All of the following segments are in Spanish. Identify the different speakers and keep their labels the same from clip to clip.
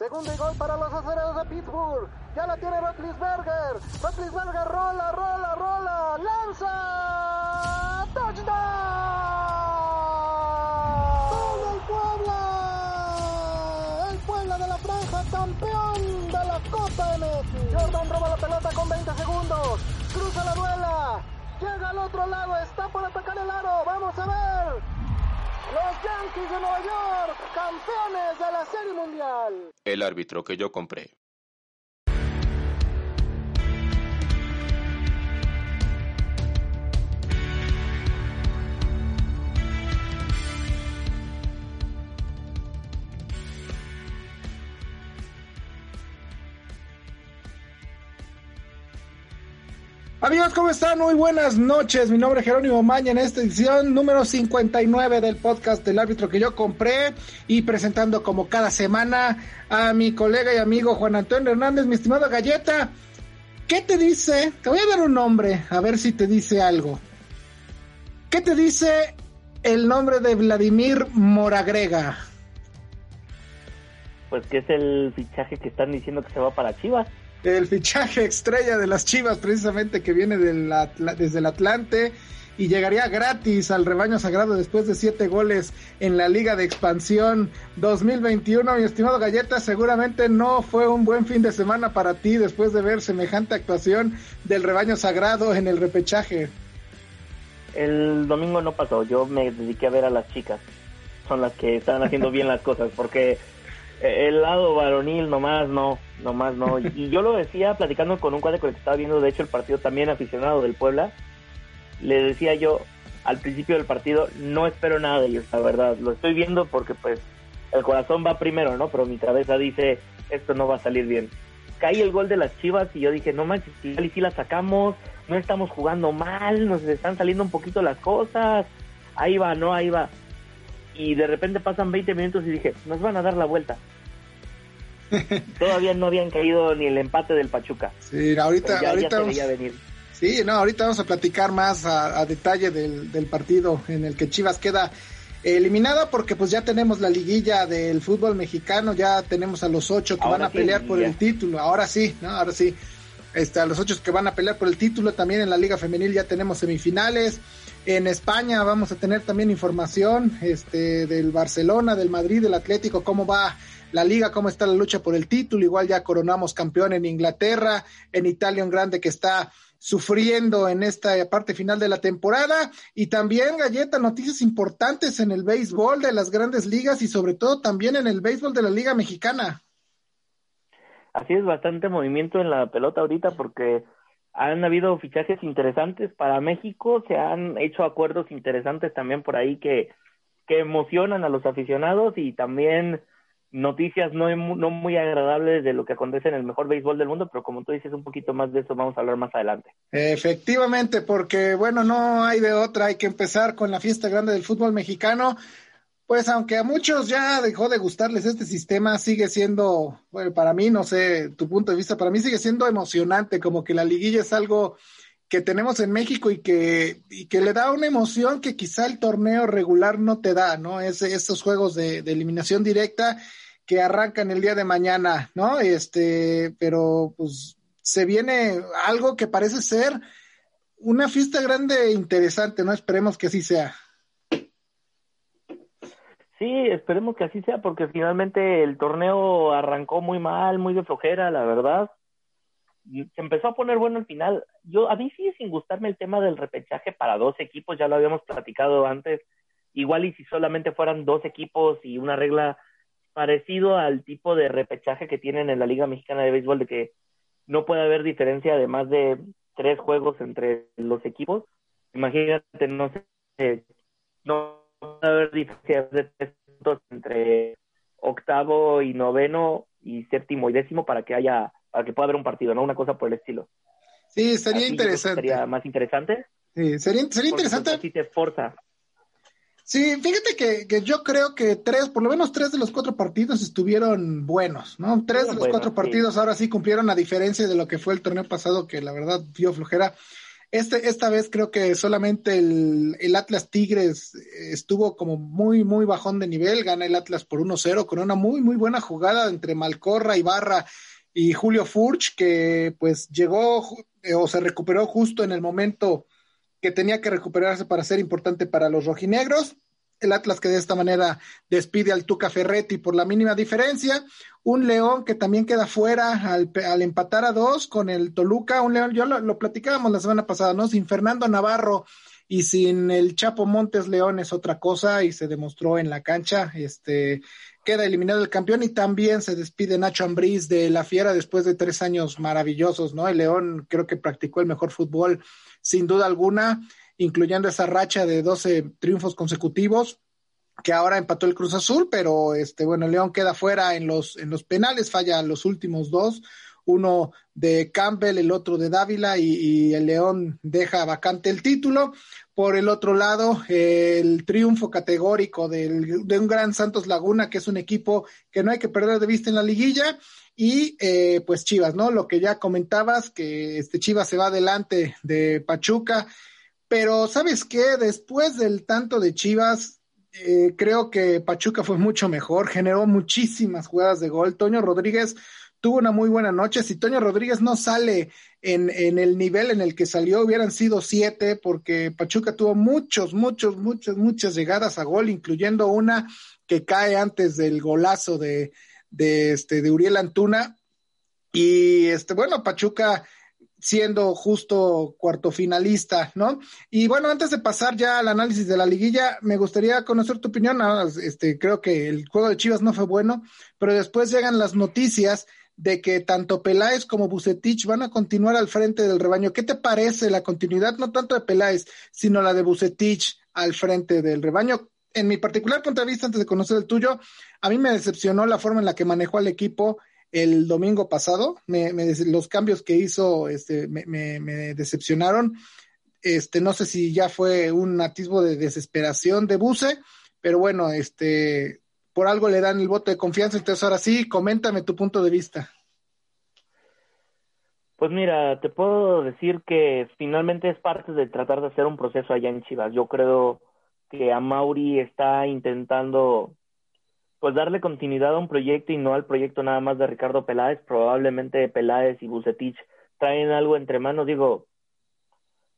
Speaker 1: Segundo y gol para los acereros de Pittsburgh. Ya la tiene Rotlisberger. Rotlisberger rola, rola, rola. Lanza. Touchdown. ¡Gol del Puebla! El Puebla de la franja, campeón de la Copa MX. Jordan roba la pelota con 20 segundos. Cruza la duela. Llega al otro lado. Está por atacar el aro. Vamos a ver. Los Yankees de Nueva York, campeones de la Serie Mundial.
Speaker 2: El árbitro que yo compré.
Speaker 3: Amigos, ¿cómo están? Muy buenas noches. Mi nombre es Jerónimo Maña en esta edición número 59 del podcast del árbitro que yo compré y presentando como cada semana a mi colega y amigo Juan Antonio Hernández, mi estimado Galleta. ¿Qué te dice? Te voy a dar un nombre, a ver si te dice algo. ¿Qué te dice el nombre de Vladimir Moragrega?
Speaker 4: Pues que es el fichaje que están diciendo que se va para Chivas
Speaker 3: el fichaje estrella de las Chivas, precisamente que viene desde el Atlante y llegaría gratis al rebaño sagrado después de siete goles en la Liga de Expansión 2021. Mi estimado Galleta, seguramente no fue un buen fin de semana para ti después de ver semejante actuación del rebaño sagrado en el repechaje.
Speaker 4: El domingo no pasó, yo me dediqué a ver a las chicas, son las que están haciendo bien las cosas, porque el lado varonil nomás no, nomás no. Y yo lo decía platicando con un cuadro con el que estaba viendo, de hecho, el partido también aficionado del Puebla. Le decía yo al principio del partido, no espero nada de ellos, la verdad. Lo estoy viendo porque, pues, el corazón va primero, ¿no? Pero mi cabeza dice, esto no va a salir bien. Caí el gol de las chivas y yo dije, no manches, y si la sacamos, no estamos jugando mal, nos están saliendo un poquito las cosas. Ahí va, no, ahí va y de repente pasan 20 minutos y dije, nos van a dar la vuelta. Todavía no habían caído ni el empate del Pachuca.
Speaker 3: Sí, ahorita, ahorita vamos, venir. Sí, no, ahorita vamos a platicar más a, detalle del, del, partido en el que Chivas queda eliminada porque pues ya tenemos la liguilla del fútbol mexicano, ya tenemos a los ocho que van a pelear por el título, ahora sí, ¿no? Ahora sí. Este, a los ocho que van a pelear por el título, también en la Liga Femenil ya tenemos semifinales. En España vamos a tener también información este, del Barcelona, del Madrid, del Atlético, cómo va la liga, cómo está la lucha por el título. Igual ya coronamos campeón en Inglaterra, en Italia un grande que está sufriendo en esta parte final de la temporada. Y también, Galleta, noticias importantes en el béisbol de las grandes ligas y sobre todo también en el béisbol de la Liga Mexicana.
Speaker 4: Así es, bastante movimiento en la pelota ahorita porque han habido fichajes interesantes para México, se han hecho acuerdos interesantes también por ahí que, que emocionan a los aficionados y también noticias no, no muy agradables de lo que acontece en el mejor béisbol del mundo, pero como tú dices un poquito más de eso vamos a hablar más adelante.
Speaker 3: Efectivamente, porque bueno, no hay de otra, hay que empezar con la fiesta grande del fútbol mexicano. Pues aunque a muchos ya dejó de gustarles este sistema, sigue siendo, bueno, para mí, no sé, tu punto de vista, para mí sigue siendo emocionante, como que la liguilla es algo que tenemos en México y que, y que le da una emoción que quizá el torneo regular no te da, ¿no? Es, esos juegos de, de eliminación directa que arrancan el día de mañana, ¿no? Este, pero pues se viene algo que parece ser una fiesta grande e interesante, ¿no? Esperemos que así sea.
Speaker 4: Sí, esperemos que así sea, porque finalmente el torneo arrancó muy mal, muy de flojera, la verdad. Se empezó a poner bueno al final. Yo, a mí sigue sin gustarme el tema del repechaje para dos equipos, ya lo habíamos platicado antes. Igual y si solamente fueran dos equipos y una regla parecido al tipo de repechaje que tienen en la Liga Mexicana de Béisbol, de que no puede haber diferencia de más de tres juegos entre los equipos. Imagínate, no sé, no puede haber diferencias de tres puntos entre octavo y noveno y séptimo y décimo para que haya, para que pueda haber un partido, ¿no? Una cosa por el estilo.
Speaker 3: Sí, sería interesante.
Speaker 4: Sería más interesante.
Speaker 3: Sí, sería, sería interesante.
Speaker 4: Así te esforza.
Speaker 3: Sí, fíjate que, que, yo creo que tres, por lo menos tres de los cuatro partidos estuvieron buenos, ¿no? Tres de los cuatro partidos ahora sí cumplieron a diferencia de lo que fue el torneo pasado, que la verdad dio flojera. Este, esta vez creo que solamente el, el, Atlas Tigres estuvo como muy, muy bajón de nivel. Gana el Atlas por 1-0 con una muy, muy buena jugada entre Malcorra, Ibarra y Julio Furch, que pues llegó eh, o se recuperó justo en el momento que tenía que recuperarse para ser importante para los rojinegros. El Atlas que de esta manera despide al Tuca Ferretti por la mínima diferencia. Un León que también queda fuera al, empatar a dos con el Toluca. Un León, yo lo, platicábamos la semana pasada, ¿no? Sin Fernando Navarro y sin el Chapo Montes León es otra cosa y se demostró en la cancha. Este queda eliminado el campeón y también se despide Nacho Ambriz de la Fiera después de tres años maravillosos, ¿no? El León creo que practicó el mejor fútbol sin duda alguna, incluyendo esa racha de 12 triunfos consecutivos que ahora empató el Cruz Azul, pero este bueno, León queda fuera en los en los penales, falla los últimos dos, uno de Campbell, el otro de Dávila y, el León deja vacante el título. Por el otro lado, el triunfo categórico del, de un gran Santos Laguna, que es un equipo que no hay que perder de vista en la liguilla y eh, pues Chivas, ¿no? Lo que ya comentabas, que este Chivas se va adelante de Pachuca, pero ¿sabes qué? Después del tanto de Chivas, eh, creo que Pachuca fue mucho mejor, generó muchísimas jugadas de gol. Toño Rodríguez tuvo una muy buena noche. Si Toño Rodríguez no sale en, en el nivel en el que salió, hubieran sido siete, porque Pachuca tuvo muchos, muchos, muchas, muchas llegadas a gol, incluyendo una que cae antes del golazo de, de, este, de Uriel Antuna. Y este, bueno, Pachuca siendo justo cuarto finalista, ¿no? Y bueno, antes de pasar ya al análisis de la liguilla, me gustaría conocer tu opinión. Este, creo que el juego de Chivas no fue bueno, pero después llegan las noticias de que tanto Peláez como Bucetich van a continuar al frente del rebaño. ¿Qué te parece la continuidad, no tanto de Peláez, sino la de Bucetich al frente del rebaño? En mi particular punto de vista, antes de conocer el tuyo, a mí me decepcionó la forma en la que manejó al equipo el domingo pasado. Me, los cambios que hizo este, me, me, decepcionaron. Este, no sé si ya fue un atisbo de desesperación de Buse, pero bueno, este, por algo le dan el voto de confianza. Entonces, ahora sí, coméntame tu punto de vista.
Speaker 4: Pues mira, te puedo decir que finalmente es parte de tratar de hacer un proceso allá en Chivas. Yo creo que a Mauri está intentando pues darle continuidad a un proyecto y no al proyecto nada más de Ricardo Peláez. Probablemente Peláez y Bucetich traen algo entre manos. Digo,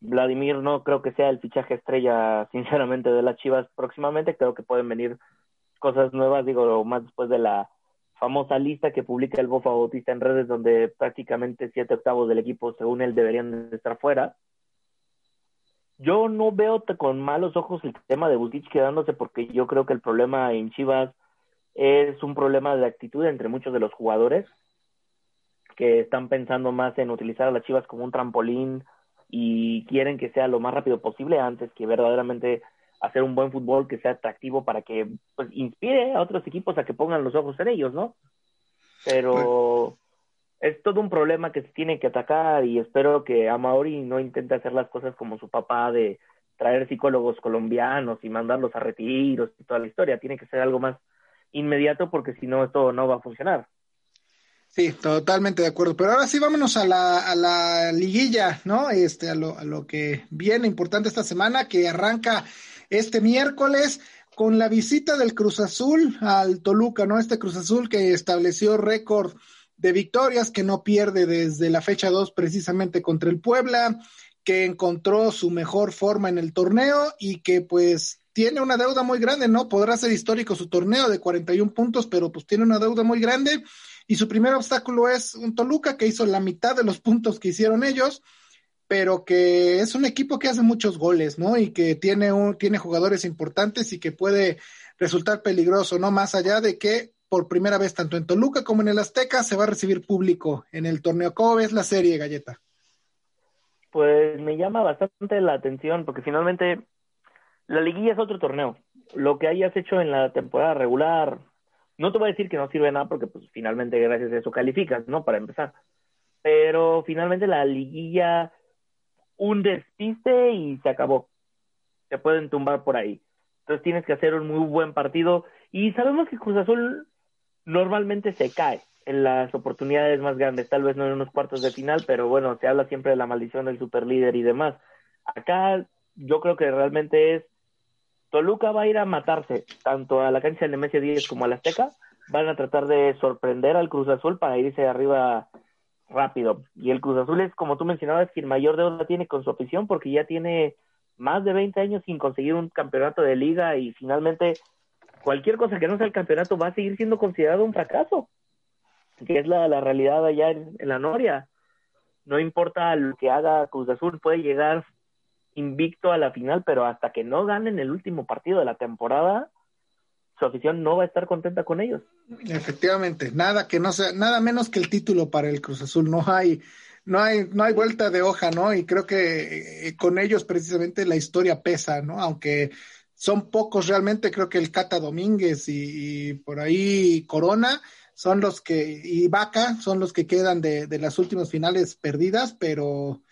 Speaker 4: Vladimir no creo que sea el fichaje estrella, sinceramente, de las Chivas próximamente. Creo que pueden venir cosas nuevas, digo, más después de la famosa lista que publica el Bofa Bautista en redes, donde prácticamente siete octavos del equipo, según él, deberían estar fuera yo no veo con malos ojos el tema de Butich quedándose porque yo creo que el problema en Chivas es un problema de actitud entre muchos de los jugadores que están pensando más en utilizar a las Chivas como un trampolín y quieren que sea lo más rápido posible antes que verdaderamente hacer un buen fútbol que sea atractivo para que pues inspire a otros equipos a que pongan los ojos en ellos, ¿no? Pero es todo un problema que se tiene que atacar y espero que Amauri no intente hacer las cosas como su papá de traer psicólogos colombianos y mandarlos a retiros y toda la historia. Tiene que ser algo más inmediato porque si no esto no va a funcionar.
Speaker 3: Sí, totalmente de acuerdo. Pero ahora sí vámonos a la, a la liguilla, ¿no? Este, a lo, a lo que viene importante esta semana, que arranca este miércoles con la visita del Cruz Azul al Toluca, ¿no? Este Cruz Azul que estableció récord de victorias, que no pierde desde la fecha 2 precisamente contra el Puebla, que encontró su mejor forma en el torneo y que pues tiene una deuda muy grande, ¿no? Podrá ser histórico su torneo de 41 puntos, pero pues tiene una deuda muy grande y su primer obstáculo es un Toluca que hizo la mitad de los puntos que hicieron ellos, pero que es un equipo que hace muchos goles, ¿no? Y que tiene un, tiene jugadores importantes y que puede resultar peligroso, ¿no? Más allá de que por primera vez tanto en Toluca como en el Azteca se va a recibir público en el torneo. ¿Cómo ves la serie, Galleta?
Speaker 4: Pues me llama bastante la atención porque finalmente la liguilla es otro torneo. Lo que hayas hecho en la temporada regular, no te voy a decir que no sirve nada porque pues finalmente gracias a eso calificas, ¿no? Para empezar. Pero finalmente la liguilla, un despiste y se acabó. Se pueden tumbar por ahí. Entonces tienes que hacer un muy buen partido. Y sabemos que Cruz Azul normalmente se cae. en las oportunidades más grandes, tal vez no en unos cuartos de final, pero bueno, se habla siempre de la maldición del superlíder y demás. Acá yo creo que realmente es Toluca va a ir a matarse tanto a la cancha del Nemesio 10 como a la Azteca, van a tratar de sorprender al Cruz Azul para irse arriba rápido. Y el Cruz Azul es, como tú mencionabas, quien mayor deuda tiene con su afición porque ya tiene más de 20 años sin conseguir un campeonato de liga y finalmente cualquier cosa que no sea el campeonato va a seguir siendo considerado un fracaso que es la, la realidad allá en, la Noria. No importa lo que haga Cruz Azul, puede llegar invicto a la final, pero hasta que no ganen el último partido de la temporada, su afición no va a estar contenta con ellos.
Speaker 3: Efectivamente, nada que no sea, nada menos que el título para el Cruz Azul, no hay, no hay, no hay vuelta de hoja, ¿no? Y creo que eh, con ellos precisamente la historia pesa, ¿no? Aunque son pocos realmente, creo que el Cata Domínguez y por ahí Corona, son los que, y Vaca son los que quedan de, de las últimas finales perdidas, pero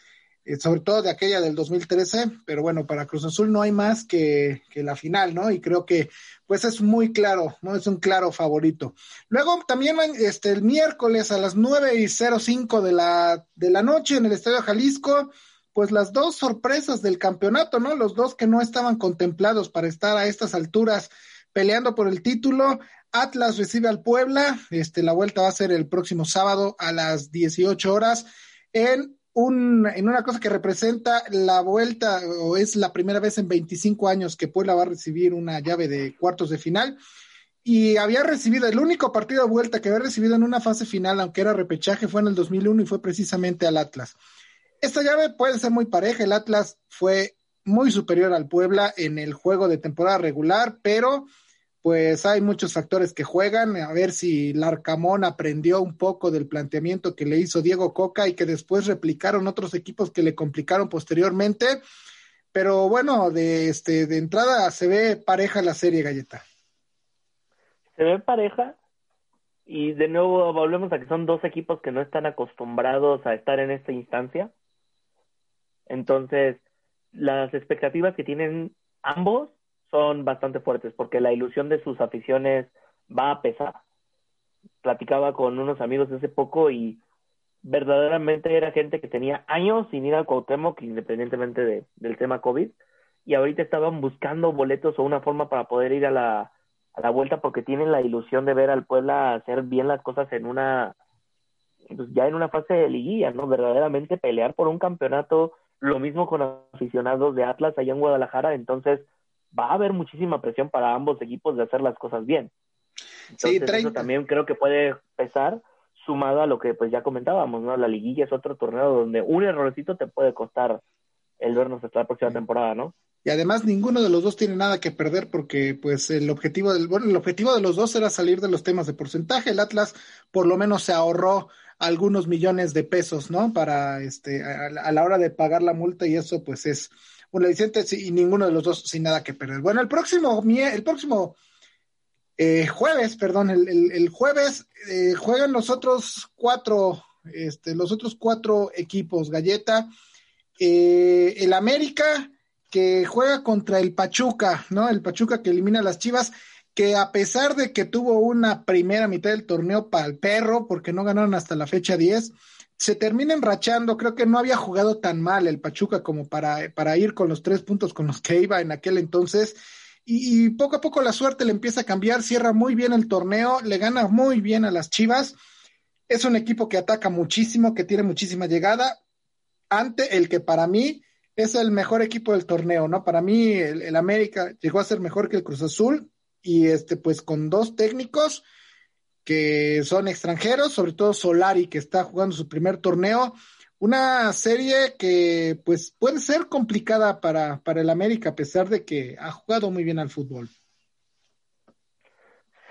Speaker 3: eh, sobre todo de aquella del 2013, pero bueno, para Cruz Azul no hay más que, que, la final, ¿no? Y creo que pues es muy claro, ¿no? Es un claro favorito. Luego también este, el miércoles a las nueve y cinco de la, de la noche en el Estadio Jalisco, pues las dos sorpresas del campeonato, ¿no? Los dos que no estaban contemplados para estar a estas alturas peleando por el título. Atlas recibe al Puebla. Este, la vuelta va a ser el próximo sábado a las 18 horas en un, en una cosa que representa la vuelta, o es la primera vez en 25 años que Puebla va a recibir una llave de cuartos de final. Y había recibido, el único partido de vuelta que había recibido en una fase final, aunque era repechaje, fue en el 2001 y fue precisamente al Atlas. Esta llave puede ser muy pareja. El Atlas fue muy superior al Puebla en el juego de temporada regular, pero pues hay muchos factores que juegan, a ver si Larcamón aprendió un poco del planteamiento que le hizo Diego Coca y que después replicaron otros equipos que le complicaron posteriormente. Pero bueno, de este de entrada se ve pareja la serie Galleta.
Speaker 4: Se ve pareja y de nuevo volvemos a que son dos equipos que no están acostumbrados a estar en esta instancia. Entonces, las expectativas que tienen ambos son bastante fuertes porque la ilusión de sus aficiones va a pesar. Platicaba con unos amigos hace poco y verdaderamente era gente que tenía años sin ir al Cuauhtémoc independientemente de, del tema COVID y ahorita estaban buscando boletos o una forma para poder ir a la, a la vuelta porque tienen la ilusión de ver al Puebla hacer bien las cosas en una pues ya en una fase de liguilla, ¿no? Verdaderamente pelear por un campeonato, lo mismo con aficionados de Atlas allá en Guadalajara, entonces va a haber muchísima presión para ambos equipos de hacer las cosas bien. Entonces, sí, eso también creo que puede pesar sumado a lo que pues ya comentábamos, ¿no? La liguilla es otro torneo donde un errorcito te puede costar el vernos hasta la próxima temporada, ¿no?
Speaker 3: Y además ninguno de los dos tiene nada que perder porque pues el objetivo del bueno, el objetivo de los dos era salir de los temas de porcentaje. El Atlas por lo menos se ahorró algunos millones de pesos, ¿no? Para este a la hora de pagar la multa y eso pues es un Vicente y ninguno de los dos sin nada que perder. Bueno, el próximo, el próximo eh, jueves, perdón, el, jueves eh, juegan los otros cuatro, este, los otros cuatro equipos, Galleta, eh, el América que juega contra el Pachuca, ¿no? El Pachuca que elimina a las Chivas, que a pesar de que tuvo una primera mitad del torneo para el perro, porque no ganaron hasta la fecha 10, se termina enrachando. Creo que no había jugado tan mal el Pachuca como para, para ir con los tres puntos con los que iba en aquel entonces. Y, poco a poco la suerte le empieza a cambiar, cierra muy bien el torneo, le gana muy bien a las Chivas. Es un equipo que ataca muchísimo, que tiene muchísima llegada, ante el que para mí es el mejor equipo del torneo, ¿no? Para mí el, el América llegó a ser mejor que el Cruz Azul y este pues con dos técnicos que son extranjeros, sobre todo Solari, que está jugando su primer torneo. Una serie que pues puede ser complicada para, para el América, a pesar de que ha jugado muy bien al fútbol.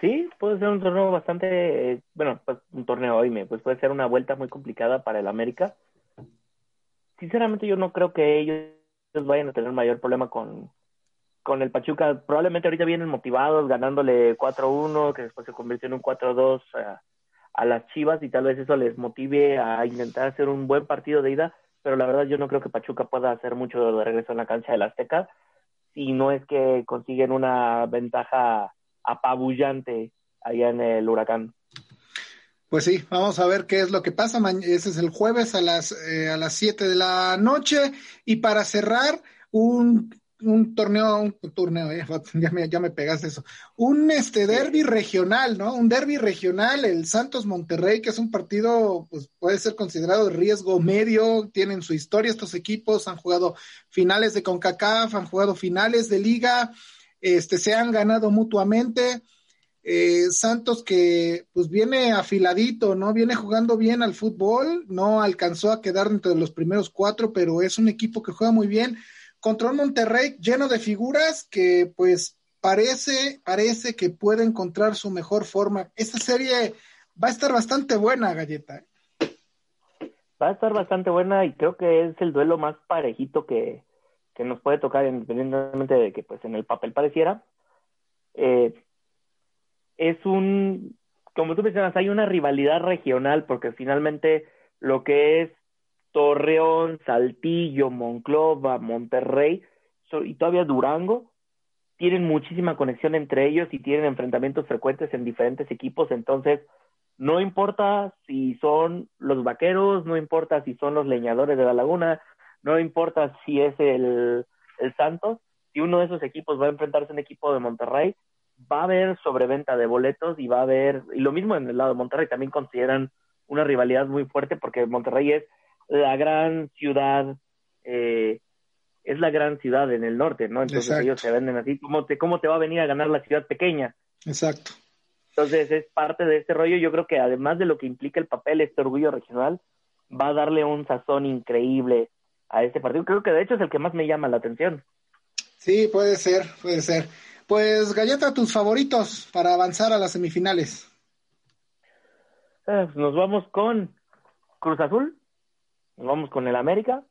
Speaker 4: Sí, puede ser un torneo bastante, bueno, pues un torneo hoy, pues puede ser una vuelta muy complicada para el América. Sinceramente yo no creo que ellos vayan a tener mayor problema con, con el Pachuca, probablemente ahorita vienen motivados, ganándole 4-1, que después se convirtió en un 4-2 a, a, las Chivas y tal vez eso les motive a intentar hacer un buen partido de ida, pero la verdad yo no creo que Pachuca pueda hacer mucho de regreso en la cancha del Azteca, si no es que consiguen una ventaja apabullante allá en el Huracán.
Speaker 3: Pues sí, vamos a ver qué es lo que pasa. Ese es el jueves a las, eh, a las 7 de la noche. Y para cerrar, un, un torneo, un torneo, eh, ya, me, ya me pegaste eso. Un este derby regional, ¿no? Un derby regional, el Santos Monterrey, que es un partido, pues puede ser considerado de riesgo medio. Tienen su historia estos equipos, han jugado finales de CONCACAF, han jugado finales de liga, este, se han ganado mutuamente eh, Santos que pues viene afiladito, ¿no? Viene jugando bien al fútbol, no alcanzó a quedar entre los primeros cuatro, pero es un equipo que juega muy bien contra un Monterrey lleno de figuras que pues parece, parece que puede encontrar su mejor forma. Esta serie va a estar bastante buena, Galleta.
Speaker 4: Va a estar bastante buena y creo que es el duelo más parejito que, que nos puede tocar, independientemente de que pues en el papel pareciera. Eh, es un, como tú mencionas, hay una rivalidad regional porque finalmente lo que es Torreón, Saltillo, Monclova, Monterrey y todavía Durango tienen muchísima conexión entre ellos y tienen enfrentamientos frecuentes en diferentes equipos, entonces no importa si son los vaqueros, no importa si son los leñadores de la laguna, no importa si es el, el Santos, si uno de esos equipos va a enfrentarse a un equipo de Monterrey, va a haber sobreventa de boletos y va a haber, y lo mismo en el lado de Monterrey, también consideran una rivalidad muy fuerte porque Monterrey es la gran ciudad, eh, es la gran ciudad en el norte, ¿no? Entonces ellos se venden así, ¿cómo te, ¿cómo te va a venir a ganar la ciudad pequeña?
Speaker 3: Exacto.
Speaker 4: Entonces es parte de este rollo, yo creo que además de lo que implica el papel, este orgullo regional, va a darle un sazón increíble a este partido. Creo que de hecho es el que más me llama la atención.
Speaker 3: Sí, puede ser, puede ser. Pues Galleta, tus favoritos para avanzar a las semifinales.
Speaker 4: Eh, nos vamos con Cruz Azul, nos vamos con el América.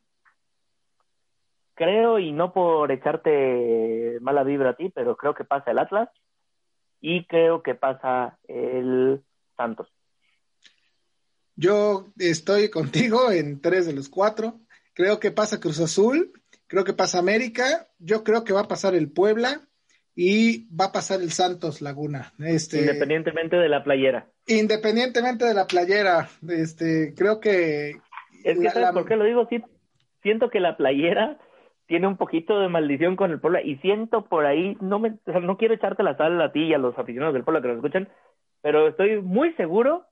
Speaker 4: Creo, y no por echarte mala vibra a ti, pero creo que pasa el Atlas y creo que pasa el Santos.
Speaker 3: Yo estoy contigo en tres de los cuatro. Creo que pasa Cruz Azul, creo que pasa América, yo creo que va a pasar el Puebla y va a pasar el Santos Laguna. Este,
Speaker 4: independientemente de la playera.
Speaker 3: Independientemente de la playera, este, creo que...
Speaker 4: Es que, ¿sabes por qué lo digo? Sí, siento que la playera tiene un poquito de maldición con el Puebla y siento por ahí, no me, no quiero echarte la sal a ti y a los aficionados del Puebla que nos escuchan, pero estoy muy seguro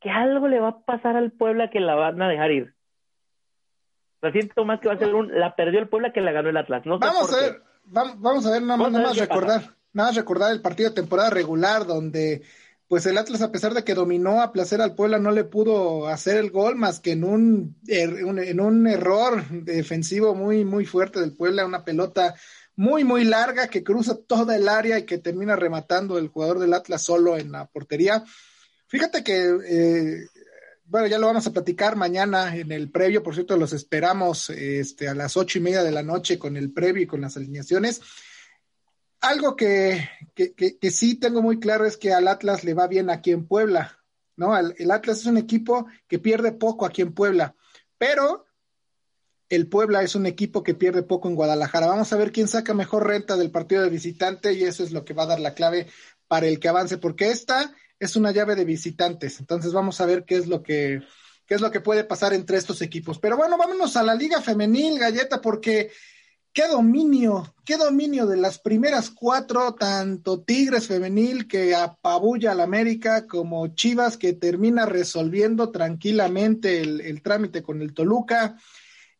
Speaker 4: que algo le va a pasar al Puebla que la van a dejar ir. Lo siento más que va a ser un, la perdió el Puebla que la ganó el Atlas. No
Speaker 3: Vamos a ver, vamos a ver, nada, más recordar, nada más recordar el partido de temporada regular donde pues el Atlas, a pesar de que dominó a placer al Puebla, no le pudo hacer el gol más que en un, er, en un error defensivo muy, muy fuerte del Puebla, una pelota muy, muy larga que cruza toda el área y que termina rematando el jugador del Atlas solo en la portería. Fíjate que, eh, bueno, ya lo vamos a platicar mañana en el previo, por cierto, los esperamos este, a las ocho y media de la noche con el previo y con las alineaciones. Algo que, que, que, sí tengo muy claro es que al Atlas le va bien aquí en Puebla, ¿no? El, Atlas es un equipo que pierde poco aquí en Puebla, pero el Puebla es un equipo que pierde poco en Guadalajara. Vamos a ver quién saca mejor renta del partido de visitante y eso es lo que va a dar la clave para el que avance, porque esta es una llave de visitantes. Entonces vamos a ver qué es lo que qué es lo que puede pasar entre estos equipos. Pero bueno, vámonos a la Liga Femenil, Galleta, porque qué dominio, qué dominio de las primeras cuatro, tanto Tigres femenil que apabulla al América como Chivas que termina resolviendo tranquilamente el, trámite con el Toluca.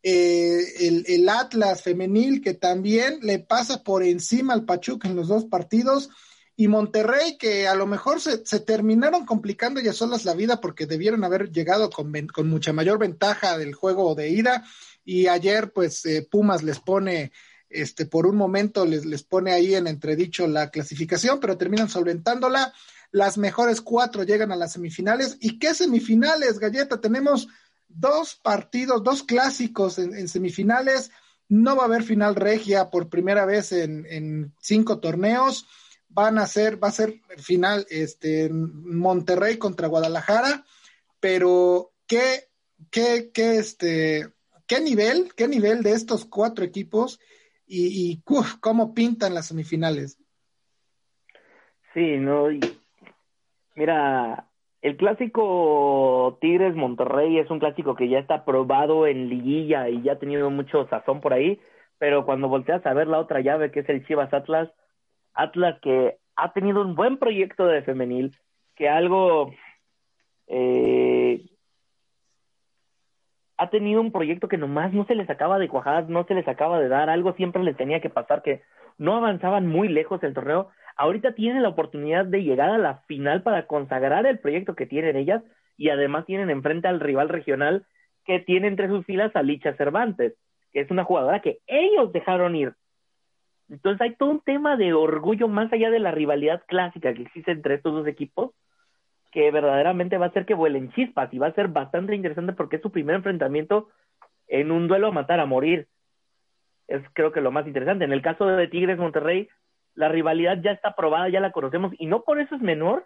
Speaker 3: Eh, el, Atlas femenil que también le pasa por encima al Pachuca en los dos partidos y Monterrey que a lo mejor se, terminaron complicando ya solas la vida porque debieron haber llegado con mucha mayor ventaja del juego de ida y ayer pues eh, Pumas les pone este por un momento les, les pone ahí en entredicho la clasificación, pero terminan solventándola. Las mejores cuatro llegan a las semifinales. ¿Y qué semifinales, Galleta? Tenemos dos partidos, dos clásicos en, semifinales. No va a haber final regia por primera vez en, cinco torneos. Van a ser, va a ser final este, Monterrey contra Guadalajara. Pero qué, qué, qué, este, qué nivel, qué nivel de estos cuatro equipos y, cómo pintan las semifinales.
Speaker 4: Sí, no, mira, el clásico Tigres Monterrey es un clásico que ya está probado en liguilla y ya ha tenido mucho sazón por ahí, pero cuando volteas a ver la otra llave que es el Chivas Atlas, Atlas que ha tenido un buen proyecto de femenil, que algo eh, ha tenido un proyecto que nomás no se les acaba de cuajar, no se les acaba de dar, algo siempre les tenía que pasar, que no avanzaban muy lejos del torneo. Ahorita tienen la oportunidad de llegar a la final para consagrar el proyecto que tienen ellas y además tienen enfrente al rival regional que tiene entre sus filas a Licha Cervantes, que es una jugadora que ellos dejaron ir. Entonces hay todo un tema de orgullo más allá de la rivalidad clásica que existe entre estos dos equipos, que verdaderamente va a hacer que vuelen chispas y va a ser bastante interesante porque es su primer enfrentamiento en un duelo a matar a morir. Es creo que lo más interesante. En el caso de Tigres Monterrey, la rivalidad ya está probada, ya la conocemos y no por eso es menor,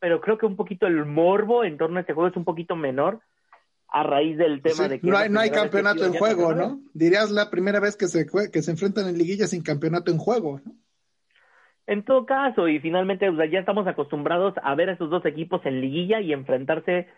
Speaker 4: pero creo que un poquito el morbo en torno a este juego es un poquito menor a raíz del tema de que
Speaker 3: no hay, no hay campeonato en juego, ¿no? Dirías la primera vez que se que se enfrentan en liguilla sin campeonato en juego, ¿no?
Speaker 4: En todo caso, y finalmente ya estamos acostumbrados a ver a esos dos equipos en liguilla y enfrentarse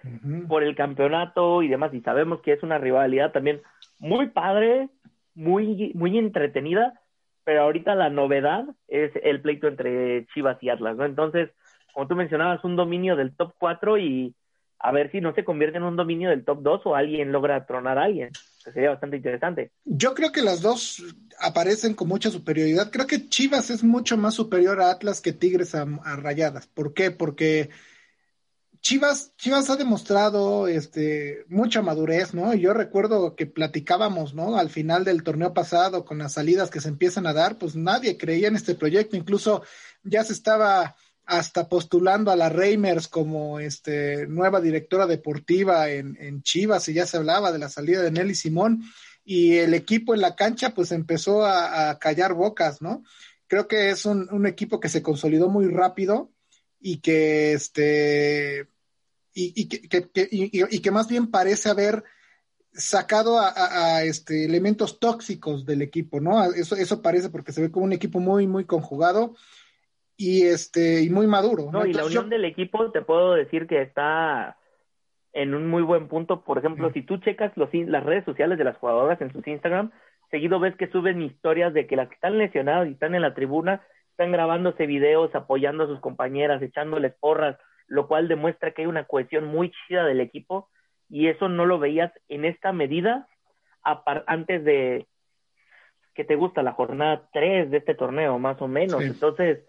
Speaker 4: por el campeonato y demás, y sabemos que es una rivalidad también muy padre, muy, muy entretenida, pero ahorita la novedad es el pleito entre Chivas y Atlas, ¿no? Entonces, como tú mencionabas, un dominio del top 4 y a ver si no se convierte en un dominio del top 2 o alguien logra tronar a alguien sería bastante interesante.
Speaker 3: Yo creo que las dos aparecen con mucha superioridad. Creo que Chivas es mucho más superior a Atlas que Tigres a, Rayadas. ¿Por qué? Porque Chivas, Chivas ha demostrado este, mucha madurez, ¿no? Yo recuerdo que platicábamos, ¿no? Al final del torneo pasado, con las salidas que se empiezan a dar, pues nadie creía en este proyecto, incluso ya se estaba hasta postulando a la Reimers como este, nueva directora deportiva en, en, Chivas y ya se hablaba de la salida de Nelly Simón y el equipo en la cancha pues empezó a, callar bocas, ¿no? Creo que es un, equipo que se consolidó muy rápido y que este y, y que, y, que más bien parece haber sacado a, a, este elementos tóxicos del equipo, ¿no? Eso, eso parece porque se ve como un equipo muy, muy conjugado y este y muy maduro.
Speaker 4: No, y la unión del equipo te puedo decir que está en un muy buen punto. Por ejemplo, si tú checas los, las redes sociales de las jugadoras en sus Instagram, seguido ves que suben historias de que las que están lesionadas y están en la tribuna están grabándose videos, apoyando a sus compañeras, echándoles porras, lo cual demuestra que hay una cohesión muy chida del equipo y eso no lo veías en esta medida antes de que te gusta la jornada 3 de este torneo, más o menos. Entonces,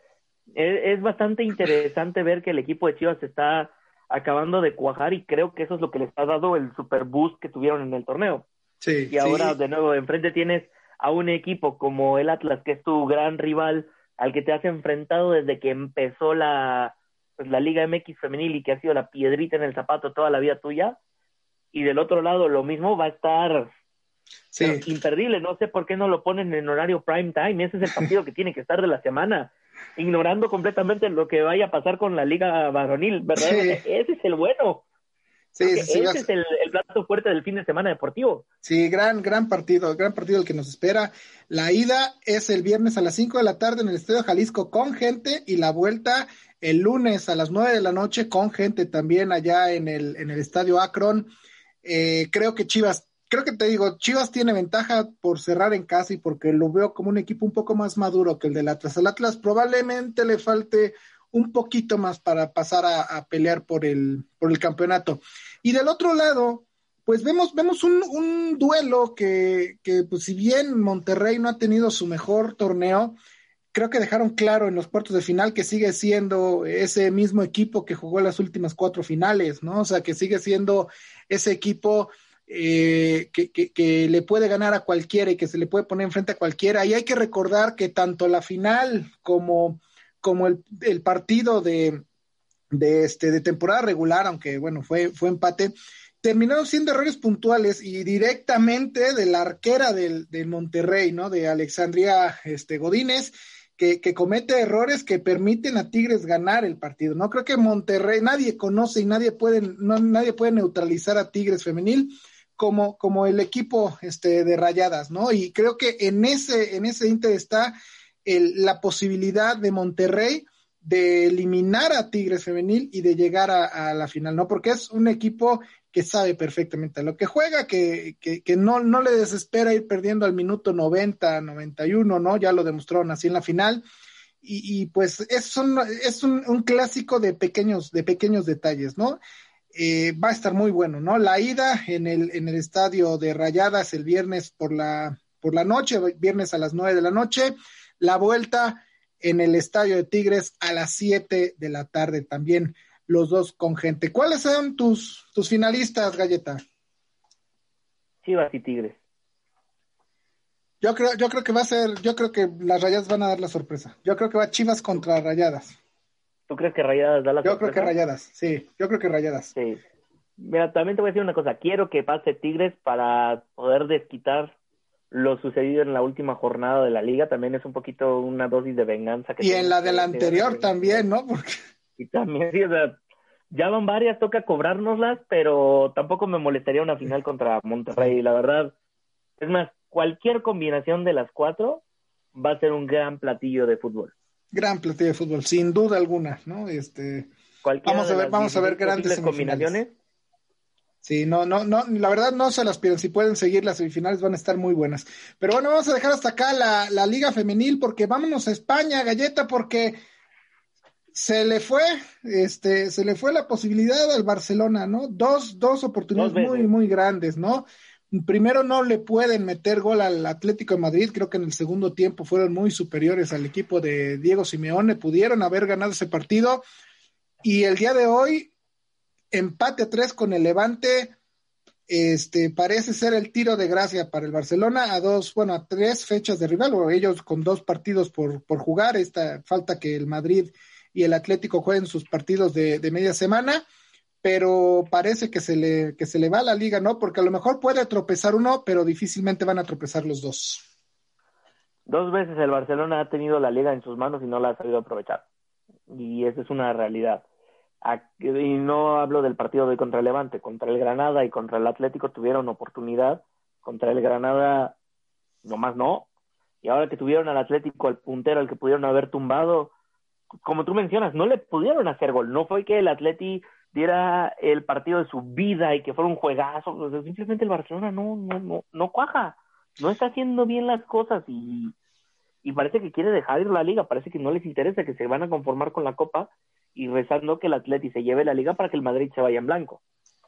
Speaker 4: es, bastante interesante ver que el equipo de Chivas está acabando de cuajar y creo que eso es lo que les ha dado el super boost que tuvieron en el torneo.
Speaker 3: Sí,
Speaker 4: y ahora de nuevo enfrente tienes a un equipo como el Atlas que es tu gran rival al que te has enfrentado desde que empezó la pues la Liga MX femenil y que ha sido la piedrita en el zapato toda la vida tuya. Y del otro lado lo mismo va a estar imperdible, no sé por qué no lo ponen en horario prime time, ese es el partido que tiene que estar de la semana ignorando completamente lo que vaya a pasar con la liga varonil, ¿verdad? Ese es el bueno. Sí, ese es el, plato fuerte del fin de semana deportivo.
Speaker 3: Sí, gran, gran partido, gran partido el que nos espera. La ida es el viernes a las 5 de la tarde en el Estadio Jalisco con gente y la vuelta el lunes a las 9 de la noche con gente también allá en el, en el Estadio Akron. Eh, creo que Chivas creo que te digo, Chivas tiene ventaja por cerrar en casa y porque lo veo como un equipo un poco más maduro que el del Atlas. Al Atlas probablemente le falte un poquito más para pasar a, pelear por el, por el campeonato. Y del otro lado, pues vemos, vemos un, un duelo que, que, pues si bien Monterrey no ha tenido su mejor torneo, creo que dejaron claro en los cuartos de final que sigue siendo ese mismo equipo que jugó las últimas cuatro finales, ¿no? O sea, que sigue siendo ese equipo eh, que, le puede ganar a cualquiera y que se le puede poner enfrente a cualquiera. Y hay que recordar que tanto la final como, como el, partido de, de, este, de temporada regular, aunque bueno, fue, fue empate, terminaron siendo errores puntuales y directamente de la arquera del, de Monterrey, ¿no? De Alexandria este, Godínez. Que, que, comete errores que permiten a Tigres ganar el partido. No creo que Monterrey, nadie conoce y nadie puede, no, nadie puede neutralizar a Tigres femenil como, como el equipo este, de Rayadas, ¿no? Y creo que en ese, en ese inter está el, la posibilidad de Monterrey de eliminar a Tigres Femenil y de llegar a, la final, ¿no? Porque es un equipo que sabe perfectamente lo que juega, que, que, no, no le desespera ir perdiendo al minuto 90, 91, ¿no? Ya lo demostraron así en la final. Y, y pues es, un, es un, un, clásico de pequeños, de pequeños detalles, ¿no? Eh, va a estar muy bueno, ¿no? La ida en el, en el estadio de Rayadas el viernes por la, por la noche, viernes a las nueve de la noche, la vuelta en el estadio de Tigres a las siete de la tarde también, los dos con gente. ¿Cuáles son tus, tus finalistas, Galleta?
Speaker 4: Chivas y Tigres.
Speaker 3: Yo creo, yo creo que va a ser, yo creo que las Rayadas van a dar la sorpresa. Yo creo que va Chivas contra Rayadas.
Speaker 4: ¿Tú crees que Rayadas da la
Speaker 3: Yo creo que Rayadas, sí, yo creo que Rayadas.
Speaker 4: Sí. Mira, también te voy a decir una cosa, quiero que pase Tigres para poder desquitar lo sucedido en la última jornada de la liga, también es un poquito una dosis de venganza.
Speaker 3: Que y en la de la anterior también, ¿no? Porque...
Speaker 4: Y también, sí, o sea, ya van varias, toca cobrárnoslas, pero tampoco me molestaría una final contra Monterrey, la verdad. Es más, cualquier combinación de las cuatro va a ser un gran platillo de fútbol
Speaker 3: gran platillo de fútbol, sin duda alguna, ¿no? Este, vamos a ver, vamos a ver grandes combinaciones. Sí, no, no, no, la verdad no se las pierden. Si pueden seguir las semifinales van a estar muy buenas. Pero bueno, vamos a dejar hasta acá la, la Liga Femenil porque vámonos a España, Galleta, porque se le fue, este, se le fue la posibilidad al Barcelona, ¿no? Dos, dos oportunidades muy, muy grandes, ¿no? Primero no le pueden meter gol al Atlético de Madrid, creo que en el segundo tiempo fueron muy superiores al equipo de Diego Simeone, pudieron haber ganado ese partido. Y el día de hoy empate a tres con el Levante, este parece ser el tiro de gracia para el Barcelona a dos, bueno, a tres fechas de rival, o ellos con dos partidos por, por jugar, esta falta que el Madrid y el Atlético jueguen sus partidos de, de media semana pero parece que se le que se le va a la liga, ¿no? Porque a lo mejor puede tropezar uno, pero difícilmente van a tropezar los dos.
Speaker 4: Dos veces el Barcelona ha tenido la liga en sus manos y no la ha sabido aprovechar. Y esa es una realidad. Y no hablo del partido de contra Levante, contra el Granada y contra el Atlético tuvieron oportunidad, contra el Granada nomás no. Y ahora que tuvieron al Atlético, al puntero, al que pudieron haber tumbado, como tú mencionas, no le pudieron hacer gol. No fue que el Atlético diera el partido de su vida y que fuera un juegazo, simplemente el Barcelona no, no, no, no cuaja, no está haciendo bien las cosas y, y parece que quiere dejar ir la liga, parece que no les interesa, que se van a conformar con la copa y rezando que el Atleti se lleve la liga para que el Madrid se vaya en blanco.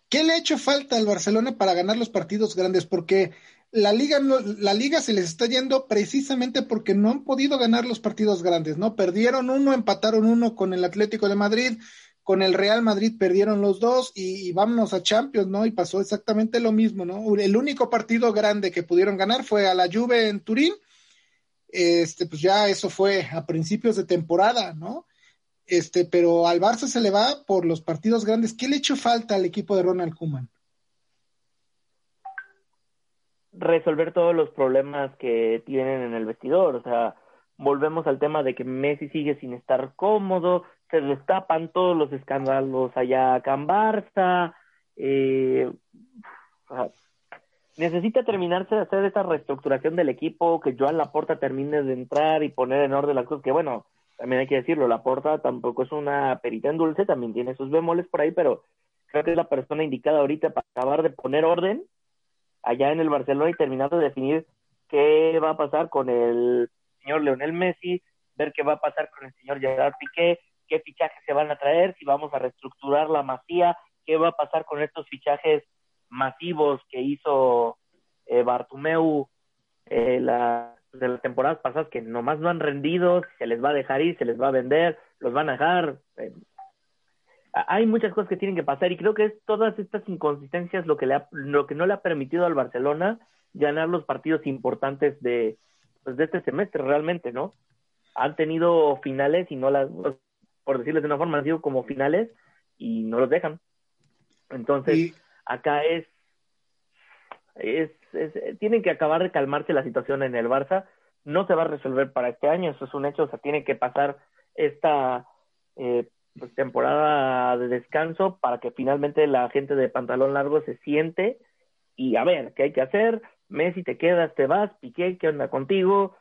Speaker 3: ¿Qué le ha hecho falta al Barcelona para ganar los partidos grandes? Porque la liga, la liga se les está yendo precisamente porque no han podido ganar los partidos grandes, ¿no? Perdieron uno, empataron uno con el Atlético de Madrid, con el Real Madrid perdieron los dos y, vámonos a Champions, ¿no? Y pasó exactamente lo mismo, ¿no? El único partido grande que pudieron ganar fue a la Juve en Turín. Este, pues ya eso fue a principios de temporada, ¿no? Este, pero al Barça se le va por los partidos grandes. ¿Qué le echó falta al equipo de Ronald Koeman?
Speaker 4: Resolver todos los problemas que tienen en el vestidor, o sea, volvemos al tema de que Messi sigue sin estar cómodo, se destapan todos los escándalos allá acá en Barça, eh, necesita terminarse de hacer esta reestructuración del equipo, que Joan Laporta termine de entrar y poner en orden las cosas, que bueno, también hay que decirlo, Laporta tampoco es una perita en dulce, también tiene sus bemoles por ahí, pero creo que es la persona indicada ahorita para acabar de poner orden allá en el Barcelona y terminar de definir qué va a pasar con el señor Leonel Messi, ver qué va a pasar con el señor Gerard Piqué, qué fichajes se van a traer, si vamos a reestructurar la masía, qué va a pasar con estos fichajes masivos que hizo eh, Bartumeu eh, la, de las temporadas pasadas que nomás no han rendido, se les va a dejar ir, se les va a vender, los van a dejar. Eh, hay muchas cosas que tienen que pasar y creo que es todas estas inconsistencias lo que, le lo que no le ha permitido al Barcelona ganar los partidos importantes de, pues, de este semestre realmente, ¿no? Han tenido finales y no las, por decirles de una forma, han sido como finales y no los dejan. Entonces, acá es, es, tienen que acabar de calmarse la situación en el Barça. No se va a resolver para este año, eso es un hecho, o sea, tiene que pasar esta eh, pues, temporada de descanso para que finalmente la gente de pantalón largo se siente y a ver, ¿qué hay que hacer? Messi, te quedas, te vas, Piqué, ¿qué onda contigo?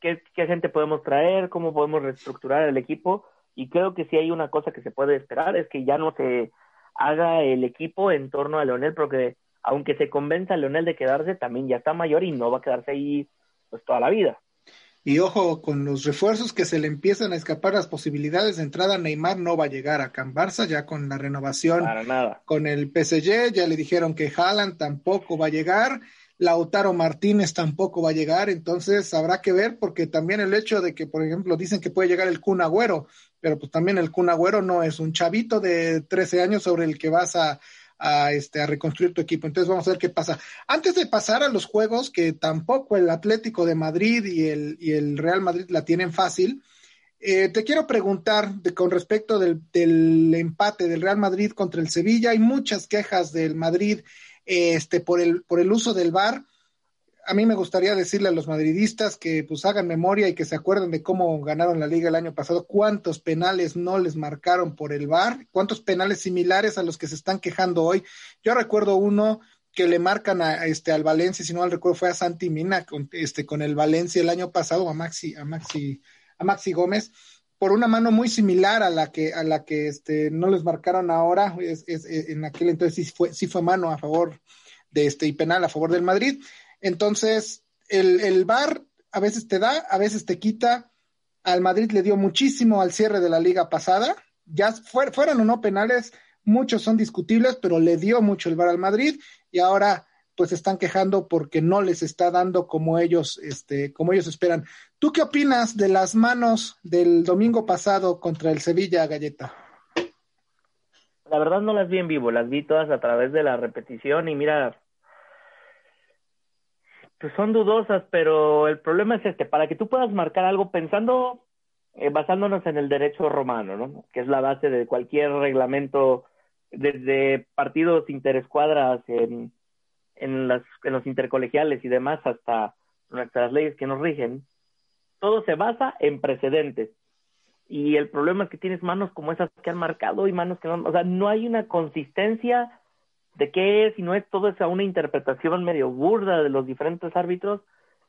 Speaker 4: ¿Qué, qué gente podemos traer? ¿Cómo podemos reestructurar el equipo? Y creo que si hay una cosa que se puede esperar es que ya no se haga el equipo en torno a Leonel, porque aunque se convenza a Leonel de quedarse, también ya está mayor y no va a quedarse ahí pues toda la vida.
Speaker 3: Y ojo, con los refuerzos que se le empiezan a escapar las posibilidades de entrada, Neymar no va a llegar a Can Barça, ya con la renovación con el PSG, ya le dijeron que Haaland tampoco va a llegar, Lautaro Martínez tampoco va a llegar, entonces habrá que ver, porque también el hecho de que, por ejemplo, dicen que puede llegar el Kun Agüero, pero pues también el Kun Agüero no es un chavito de 13 años sobre el que vas a a, este, a reconstruir tu equipo. Entonces vamos a ver qué pasa. Antes de pasar a los juegos, que tampoco el Atlético de Madrid y el, y el Real Madrid la tienen fácil, eh, te quiero preguntar de, con respecto del, del, empate del Real Madrid contra el Sevilla. Hay muchas quejas del Madrid este, por, el, por el uso del VAR. A mí me gustaría decirle a los madridistas que pues hagan memoria y que se acuerden de cómo ganaron la liga el año pasado, cuántos penales no les marcaron por el VAR, cuántos penales similares a los que se están quejando hoy. Yo recuerdo uno que le marcan a este al Valencia, si no mal recuerdo fue a Santi Mina con este con el Valencia el año pasado a Maxi a Maxi a Maxi Gómez por una mano muy similar a la que a la que este no les marcaron ahora es, en aquel entonces sí fue sí fue mano a favor de este y penal a favor del Madrid entonces, el, el VAR a veces te da, a veces te quita. Al Madrid le dio muchísimo al cierre de la liga pasada. Ya fueron o no penales, muchos son discutibles, pero le dio mucho el VAR al Madrid y ahora pues están quejando porque no les está dando como ellos, este, como ellos esperan. ¿Tú qué opinas de las manos del domingo pasado contra el Sevilla Galleta?
Speaker 4: La verdad no las vi en vivo, las vi todas a través de la repetición y mira, pues son dudosas, pero el problema es este, para que tú puedas marcar algo pensando, eh, basándonos en el derecho romano, ¿no? Que es la base de cualquier reglamento, desde partidos interescuadras en, en, las, en los intercolegiales y demás hasta nuestras leyes que nos rigen, todo se basa en precedentes. Y el problema es que tienes manos como esas que han marcado y manos que no, o sea, no hay una consistencia de qué es y no es todo esa una interpretación medio burda de los diferentes árbitros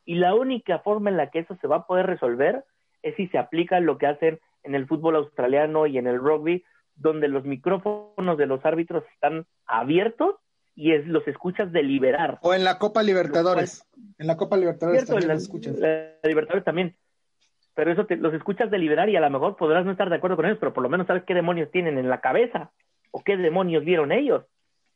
Speaker 4: y la única forma en la que eso se va a poder resolver es si se aplica lo que hacen en el fútbol australiano y en el rugby donde los micrófonos de los árbitros están abiertos y es, los escuchas deliberar.
Speaker 3: O en la Copa Libertadores. en la Copa Libertadores también los escuchas.
Speaker 4: La Libertadores también. Pero eso te, los escuchas deliberar y a lo mejor podrás no estar de acuerdo con ellos, pero por lo menos sabes qué demonios tienen en la cabeza o qué demonios vieron ellos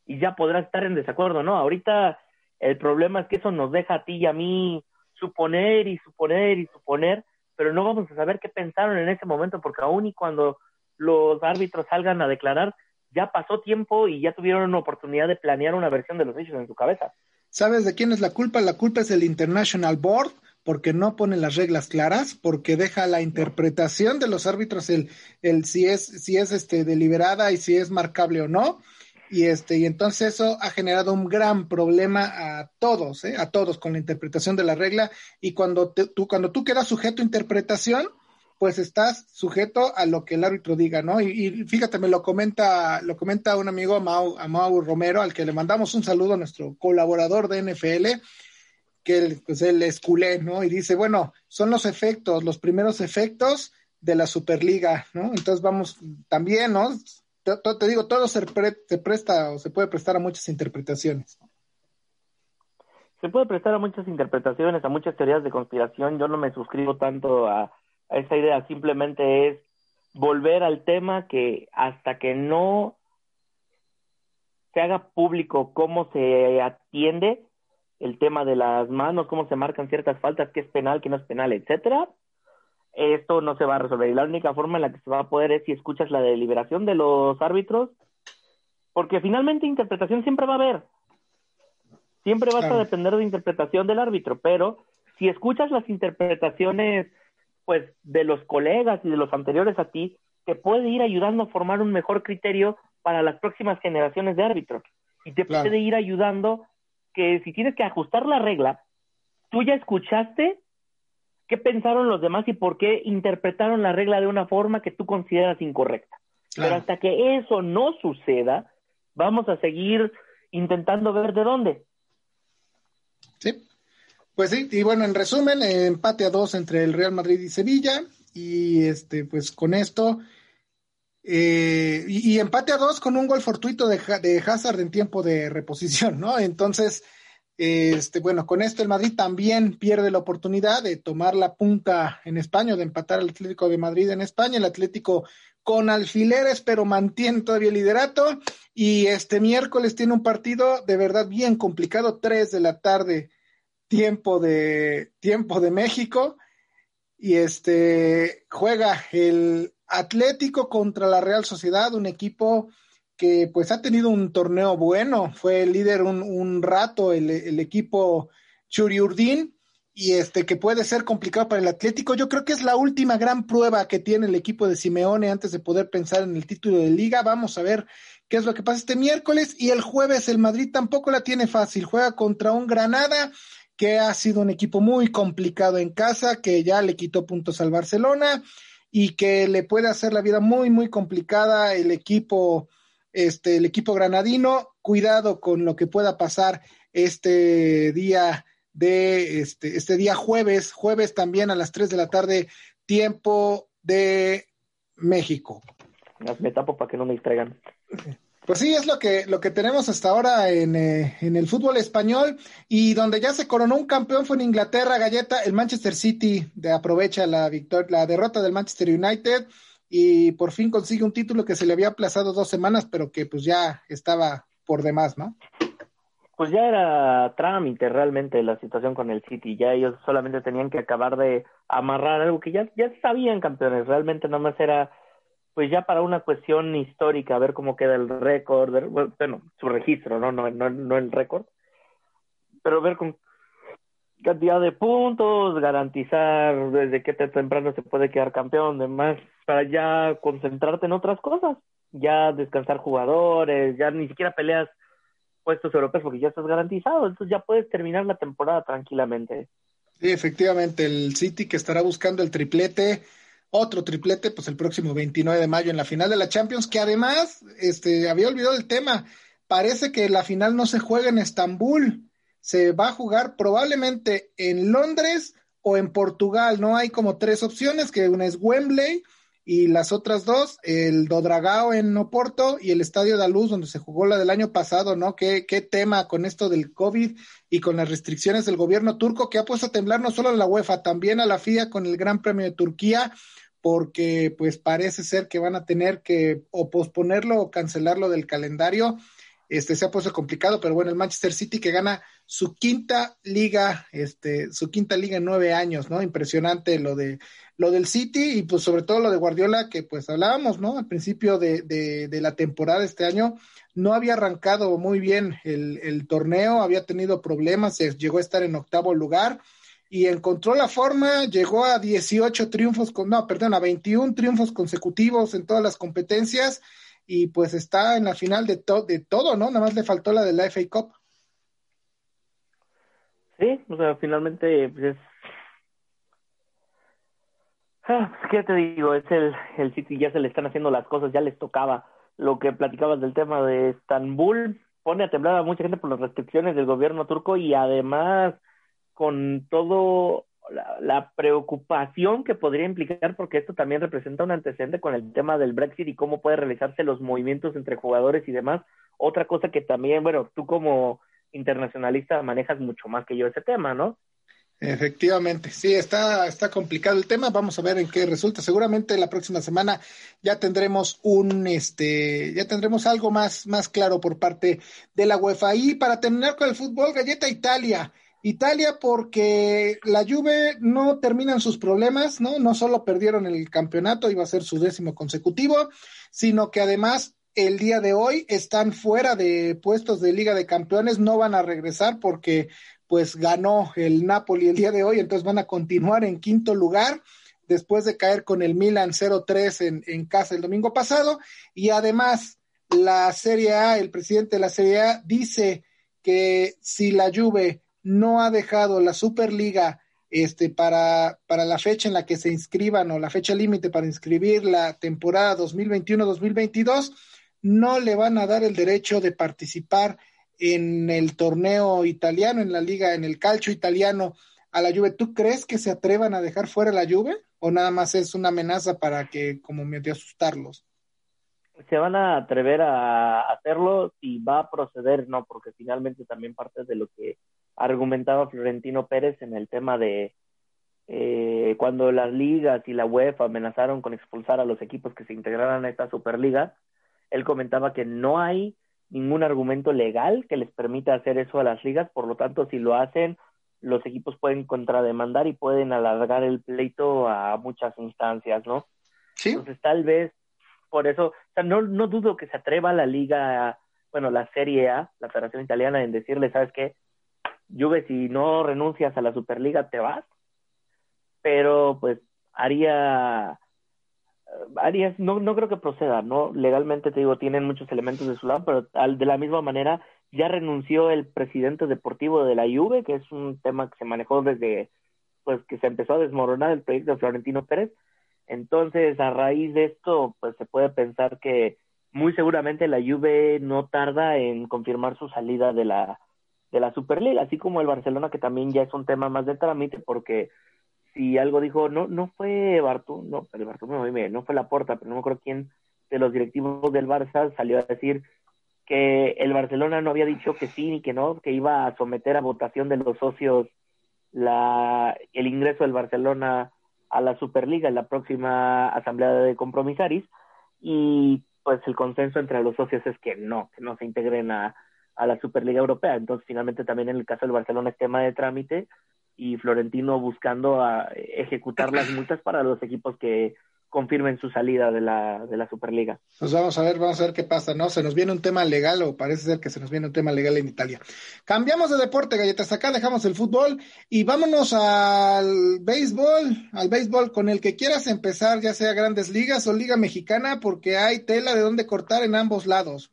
Speaker 4: y ya podrás estar en desacuerdo, ¿no? Ahorita el problema es que eso nos deja a ti y a mí suponer y suponer y suponer, pero no vamos a saber qué pensaron en ese momento, porque aún y cuando los árbitros salgan a declarar, ya pasó tiempo y ya tuvieron una oportunidad de planear una versión de los hechos en su cabeza.
Speaker 3: ¿Sabes de quién es la culpa? La culpa es del International Board, porque no pone las reglas claras, porque deja la interpretación de los árbitros el, el si es, si es este deliberada y si es marcable o no. Y este y entonces eso ha generado un gran problema a todos ¿eh? a todos con la interpretación de la regla. Y cuando tú cuando tú quedas sujeto a interpretación pues estás sujeto a lo que el árbitro diga no y, fíjate me lo comenta lo comenta un amigo a Mau, Romero al que le mandamos un saludo a nuestro colaborador de NFL que él, pues él es culé no y dice bueno son los efectos los primeros efectos de la Superliga, ¿no? Entonces vamos también, ¿no? te, digo, todo se, presta o se puede prestar a muchas interpretaciones.
Speaker 4: Se puede prestar a muchas interpretaciones, a muchas teorías de conspiración. Yo no me suscribo tanto a, a esa idea, simplemente es volver al tema que hasta que no se haga público cómo se atiende el tema de las manos, cómo se marcan ciertas faltas, qué es penal, qué no es penal, etcétera, esto no se va a resolver. Y la única forma en la que se va a poder es si escuchas la deliberación de los árbitros, porque finalmente interpretación siempre va a haber. Siempre vas a depender de interpretación del árbitro, pero si escuchas las interpretaciones pues de los colegas y de los anteriores a ti, te puede ir ayudando a formar un mejor criterio para las próximas generaciones de árbitros. Y te puede ir ayudando que si tienes que ajustar la regla, tú ya escuchaste qué pensaron los demás y por qué interpretaron la regla de una forma que tú consideras incorrecta. Pero hasta que eso no suceda, vamos a seguir intentando ver de dónde.
Speaker 3: Sí, pues sí, y bueno, en resumen, empate a dos entre el Real Madrid y Sevilla, y este, pues con esto, Eh, y, empate a dos con un gol fortuito de, de, Hazard en tiempo de reposición, ¿no? Entonces, este, bueno, con esto el Madrid también pierde la oportunidad de tomar la punta en España, de empatar al Atlético de Madrid en España. El Atlético con alfileres, pero mantiene todavía el liderato. Y este miércoles tiene un partido de verdad bien complicado, tres de la tarde, tiempo de, tiempo de México. Y este juega el Atlético contra la Real Sociedad, un equipo que pues ha tenido un torneo bueno, fue líder un, un rato el, el equipo Churiurdín y este que puede ser complicado para el Atlético. Yo creo que es la última gran prueba que tiene el equipo de Simeone antes de poder pensar en el título de liga. Vamos a ver qué es lo que pasa este miércoles y el jueves el Madrid tampoco la tiene fácil. Juega contra un Granada que ha sido un equipo muy complicado en casa, que ya le quitó puntos al Barcelona y que le puede hacer la vida muy muy complicada el equipo este, el equipo granadino. Cuidado con lo que pueda pasar este día de este, este día jueves, jueves también a las 3 de la tarde, tiempo de México.
Speaker 4: Me tapo para que no me distraigan.
Speaker 3: Pues sí, es lo que, lo que tenemos hasta ahora en, eh, en, el fútbol español y donde ya se coronó un campeón fue en Inglaterra, Galleta, el Manchester City de aprovecha la victoria, la derrota del Manchester United y por fin consigue un título que se le había aplazado dos semanas, pero que pues ya estaba por demás, ¿no?
Speaker 4: Pues ya era trámite realmente la situación con el City, ya ellos solamente tenían que acabar de amarrar algo que ya, ya sabían campeones, realmente nomás era pues ya para una cuestión histórica, ver cómo queda el récord, bueno, su registro, ¿no? No, no, no el récord, pero ver con cantidad de puntos, garantizar desde qué temprano se puede quedar campeón, demás, para ya concentrarte en otras cosas, ya descansar jugadores, ya ni siquiera peleas puestos europeos porque ya estás garantizado, entonces ya puedes terminar la temporada tranquilamente.
Speaker 3: Sí, efectivamente, el City que estará buscando el triplete, otro triplete, pues el próximo 29 de mayo en la final de la Champions, que además, este, había olvidado el tema, parece que la final no se juega en Estambul, se va a jugar probablemente en Londres o en Portugal, ¿no? Hay como tres opciones, que una es Wembley y las otras dos, el Dodragao en Oporto y el Estadio de la Luz, donde se jugó la del año pasado, ¿no? ¿Qué, qué tema con esto del COVID y con las restricciones del gobierno turco que ha puesto a temblar no solo a la UEFA, también a la FIA con el Gran Premio de Turquía, porque pues parece ser que van a tener que o posponerlo o cancelarlo del calendario este se ha puesto complicado, pero bueno, el Manchester City que gana su quinta liga, este, su quinta liga en nueve años, ¿no? Impresionante lo de lo del City y pues sobre todo lo de Guardiola, que pues hablábamos, ¿no? Al principio de, de, la temporada este año, no había arrancado muy bien el, el torneo, había tenido problemas, llegó a estar en octavo lugar y encontró la forma, llegó a 18 triunfos, con, no, perdón, a 21 triunfos consecutivos en todas las competencias y pues está en la final de, de todo, ¿no? Nada más le faltó la de la FA Cup.
Speaker 4: Sí, o sea, finalmente pues es... Ah, pues, ¿Qué te digo? Es el, el City, ya se le están haciendo las cosas, ya les tocaba lo que platicabas del tema de Estambul, pone a temblar a mucha gente por las restricciones del gobierno turco y además con todo la, preocupación que podría implicar, porque esto también representa un antecedente con el tema del Brexit y cómo puede realizarse los movimientos entre jugadores y demás. Otra cosa que también, bueno, tú como internacionalista manejas mucho más que yo ese tema, ¿no?
Speaker 3: Efectivamente, sí, está, está complicado el tema. Vamos a ver en qué resulta. Seguramente la próxima semana ya tendremos un, este, ya tendremos algo más, más claro por parte de la UEFA. Y para terminar con el fútbol, Galleta Italia. Italia porque la Juve no terminan sus problemas, ¿no? No solo perdieron el campeonato, iba a ser su décimo consecutivo, sino que además el día de hoy están fuera de puestos de Liga de Campeones, no van a regresar porque pues ganó el Napoli el día de hoy, entonces van a continuar en quinto lugar después de caer con el Milan 0-3 en, en casa el domingo pasado. Y además la Serie A, el presidente de la Serie A dice que si la Juve no ha dejado la Superliga este, para, para la fecha en la que se inscriban o la fecha límite para inscribir la temporada 2021-2022, no le van a dar el derecho de participar en el torneo italiano, en la liga, en el calcio italiano a la Juve. ¿Tú crees que se atrevan a dejar fuera la Juve o nada más es una amenaza para que como medio asustarlos?
Speaker 4: se van a atrever a hacerlo si va a proceder, no, porque finalmente también parte de lo que argumentaba Florentino Pérez en el tema de eh, cuando las ligas y la UEFA amenazaron con expulsar a los equipos que se integraran a esta Superliga, él comentaba que no hay ningún argumento legal que les permita hacer eso a las ligas, por lo tanto, si lo hacen, los equipos pueden contrademandar y pueden alargar el pleito a muchas instancias, ¿no?
Speaker 3: Sí.
Speaker 4: Entonces, tal vez por eso, o sea, no, no dudo que se atreva la liga, bueno, la Serie A, la Federación Italiana, en decirle, ¿sabes qué? Juve, si no renuncias a la Superliga, te vas. Pero, pues, haría, haría, no, no creo que proceda, ¿no? Legalmente, te digo, tienen muchos elementos de su lado, pero al, de la misma manera, ya renunció el presidente deportivo de la Juve, que es un tema que se manejó desde, pues, que se empezó a desmoronar el proyecto de Florentino Pérez, entonces, a raíz de esto, pues se puede pensar que muy seguramente la Juve no tarda en confirmar su salida de la de la Superliga, así como el Barcelona que también ya es un tema más de trámite porque si algo dijo no no fue Bartu, no, el Bartu no, fue la porta, pero no me acuerdo quién de los directivos del Barça salió a decir que el Barcelona no había dicho que sí ni que no, que iba a someter a votación de los socios la el ingreso del Barcelona a la Superliga en la próxima asamblea de compromisaris y pues el consenso entre los socios es que no, que no se integren a, a la Superliga Europea. Entonces finalmente también en el caso del Barcelona es tema de trámite y Florentino buscando a ejecutar las multas para los equipos que confirmen su salida de la, de la Superliga.
Speaker 3: Pues vamos a ver, vamos a ver qué pasa, ¿no? Se nos viene un tema legal o parece ser que se nos viene un tema legal en Italia. Cambiamos de deporte, galletas, acá dejamos el fútbol y vámonos al béisbol, al béisbol con el que quieras empezar, ya sea grandes ligas o liga mexicana, porque hay tela de donde cortar en ambos lados.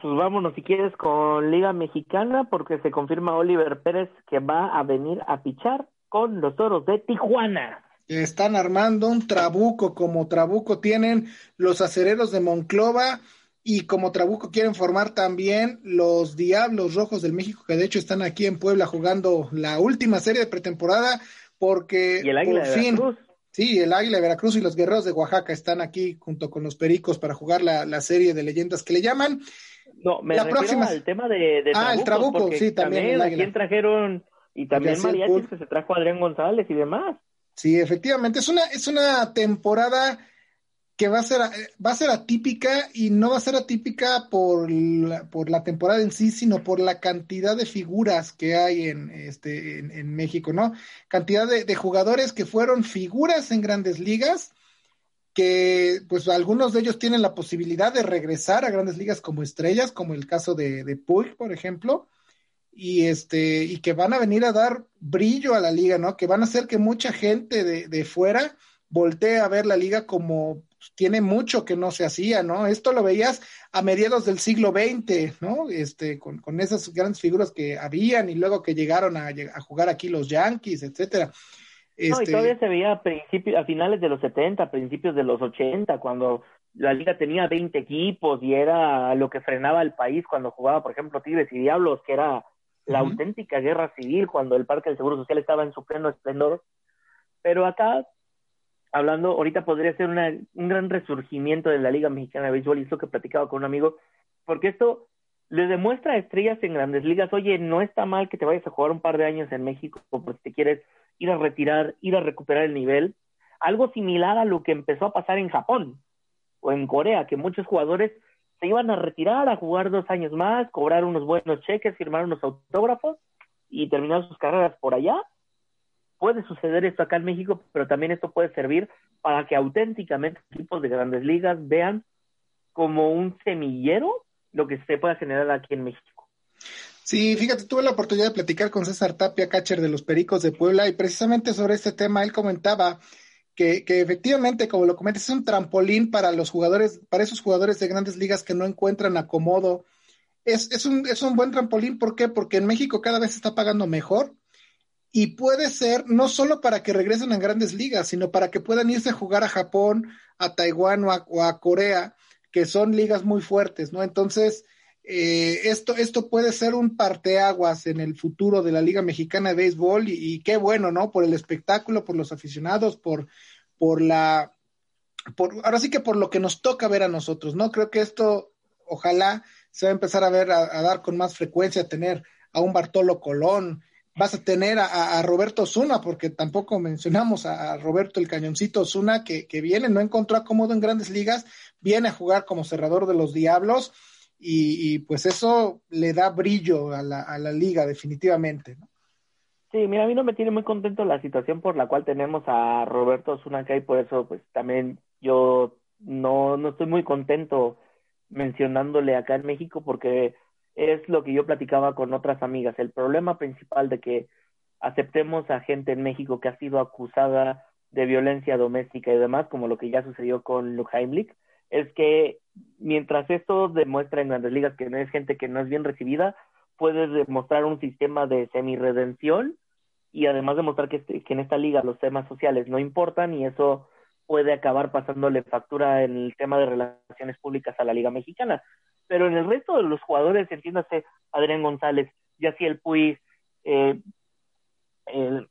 Speaker 4: Pues vámonos si quieres con Liga Mexicana porque se confirma Oliver Pérez que va a venir a pichar con los toros de Tijuana
Speaker 3: están armando un trabuco como trabuco tienen los acereros de Monclova y como trabuco quieren formar también los Diablos Rojos del México que de hecho están aquí en Puebla jugando la última serie de pretemporada porque
Speaker 4: ¿Y el Águila por de fin Veracruz?
Speaker 3: sí el Águila de Veracruz y los Guerreros de Oaxaca están aquí junto con los Pericos para jugar la, la serie de leyendas que le llaman
Speaker 4: no me la refiero próxima... al tema de, de
Speaker 3: ah el trabuco sí también,
Speaker 4: también trajeron y también mariachis que se trajo Adrián González y demás
Speaker 3: Sí, efectivamente, es una, es una temporada que va a ser va a ser atípica y no va a ser atípica por la, por la temporada en sí, sino por la cantidad de figuras que hay en este en, México, ¿no? Cantidad de, jugadores que fueron figuras en grandes ligas, que pues algunos de ellos tienen la posibilidad de regresar a grandes ligas como estrellas, como el caso de, de Puig, por ejemplo, y este y que van a venir a dar brillo a la liga, ¿no? Que van a hacer que mucha gente de, de fuera voltee a ver la liga como tiene mucho que no se hacía, ¿no? Esto lo veías a mediados del siglo XX, ¿no? Este, con, con esas grandes figuras que habían y luego que llegaron a, a jugar aquí los Yankees, etcétera.
Speaker 4: Este... No, y este todavía se veía a principios, a finales de los 70, principios de los 80, cuando la liga tenía 20 equipos y era lo que frenaba el país cuando jugaba, por ejemplo, Tigres y Diablos, que era la auténtica guerra civil cuando el Parque del Seguro Social estaba en su pleno esplendor. Pero acá, hablando, ahorita podría ser una, un gran resurgimiento de la Liga Mexicana de Béisbol, y es lo que platicaba con un amigo, porque esto le demuestra a estrellas en grandes ligas, oye, no está mal que te vayas a jugar un par de años en México, porque si te quieres ir a retirar, ir a recuperar el nivel. Algo similar a lo que empezó a pasar en Japón o en Corea, que muchos jugadores se iban a retirar a jugar dos años más, cobrar unos buenos cheques, firmar unos autógrafos y terminar sus carreras por allá. Puede suceder esto acá en México, pero también esto puede servir para que auténticamente equipos de grandes ligas vean como un semillero lo que se pueda generar aquí en México.
Speaker 3: Sí, fíjate, tuve la oportunidad de platicar con César Tapia, catcher de los Pericos de Puebla, y precisamente sobre este tema él comentaba que, efectivamente, como lo comentas, es un trampolín para los jugadores, para esos jugadores de grandes ligas que no encuentran acomodo. Es, es, un, es un buen trampolín, ¿por qué? Porque en México cada vez se está pagando mejor y puede ser no solo para que regresen a grandes ligas, sino para que puedan irse a jugar a Japón, a Taiwán o a, o a Corea, que son ligas muy fuertes, ¿no? Entonces, eh, esto, esto puede ser un parteaguas en el futuro de la Liga Mexicana de Béisbol y, qué bueno, ¿no? Por el espectáculo, por los aficionados, por, por la por, ahora sí que por lo que nos toca ver a nosotros, ¿no? Creo que esto, ojalá, se va a empezar a ver, a, dar con más frecuencia, a tener a un Bartolo Colón, vas a tener a, Roberto Zuna, porque tampoco mencionamos a, Roberto el Cañoncito Zuna, que, que, viene, no encontró acomodo en grandes ligas, viene a jugar como cerrador de los Diablos, y, pues eso le da brillo a la, liga, definitivamente, ¿no?
Speaker 4: Sí, mira, a mí no me tiene muy contento la situación por la cual tenemos a Roberto Zuna acá y por eso pues también yo no, no estoy muy contento mencionándole acá en México porque es lo que yo platicaba con otras amigas. El problema principal de que aceptemos a gente en México que ha sido acusada de violencia doméstica y demás, como lo que ya sucedió con Luke Heimlich, es que mientras esto demuestra en grandes ligas que no es gente que no es bien recibida, puede demostrar un sistema de semi-redención y además demostrar que, este, que en esta liga los temas sociales no importan y eso puede acabar pasándole factura en el tema de relaciones públicas a la Liga Mexicana. Pero en el resto de los jugadores, entiéndase, Adrián González, Yaciel Puig, eh, el,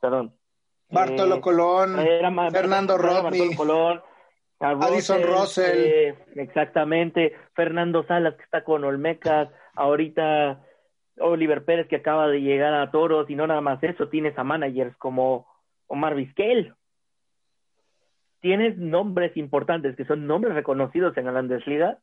Speaker 4: perdón.
Speaker 3: Bartolo eh, Colón, Fernando Rodney,
Speaker 4: Colón,
Speaker 3: Addison Russell.
Speaker 4: Eh, exactamente, Fernando Salas que está con Olmecas, ahorita Oliver Pérez que acaba de llegar a Toros y no nada más eso, tienes a managers como Omar Vizquel. Tienes nombres importantes que son nombres reconocidos en grandes ligas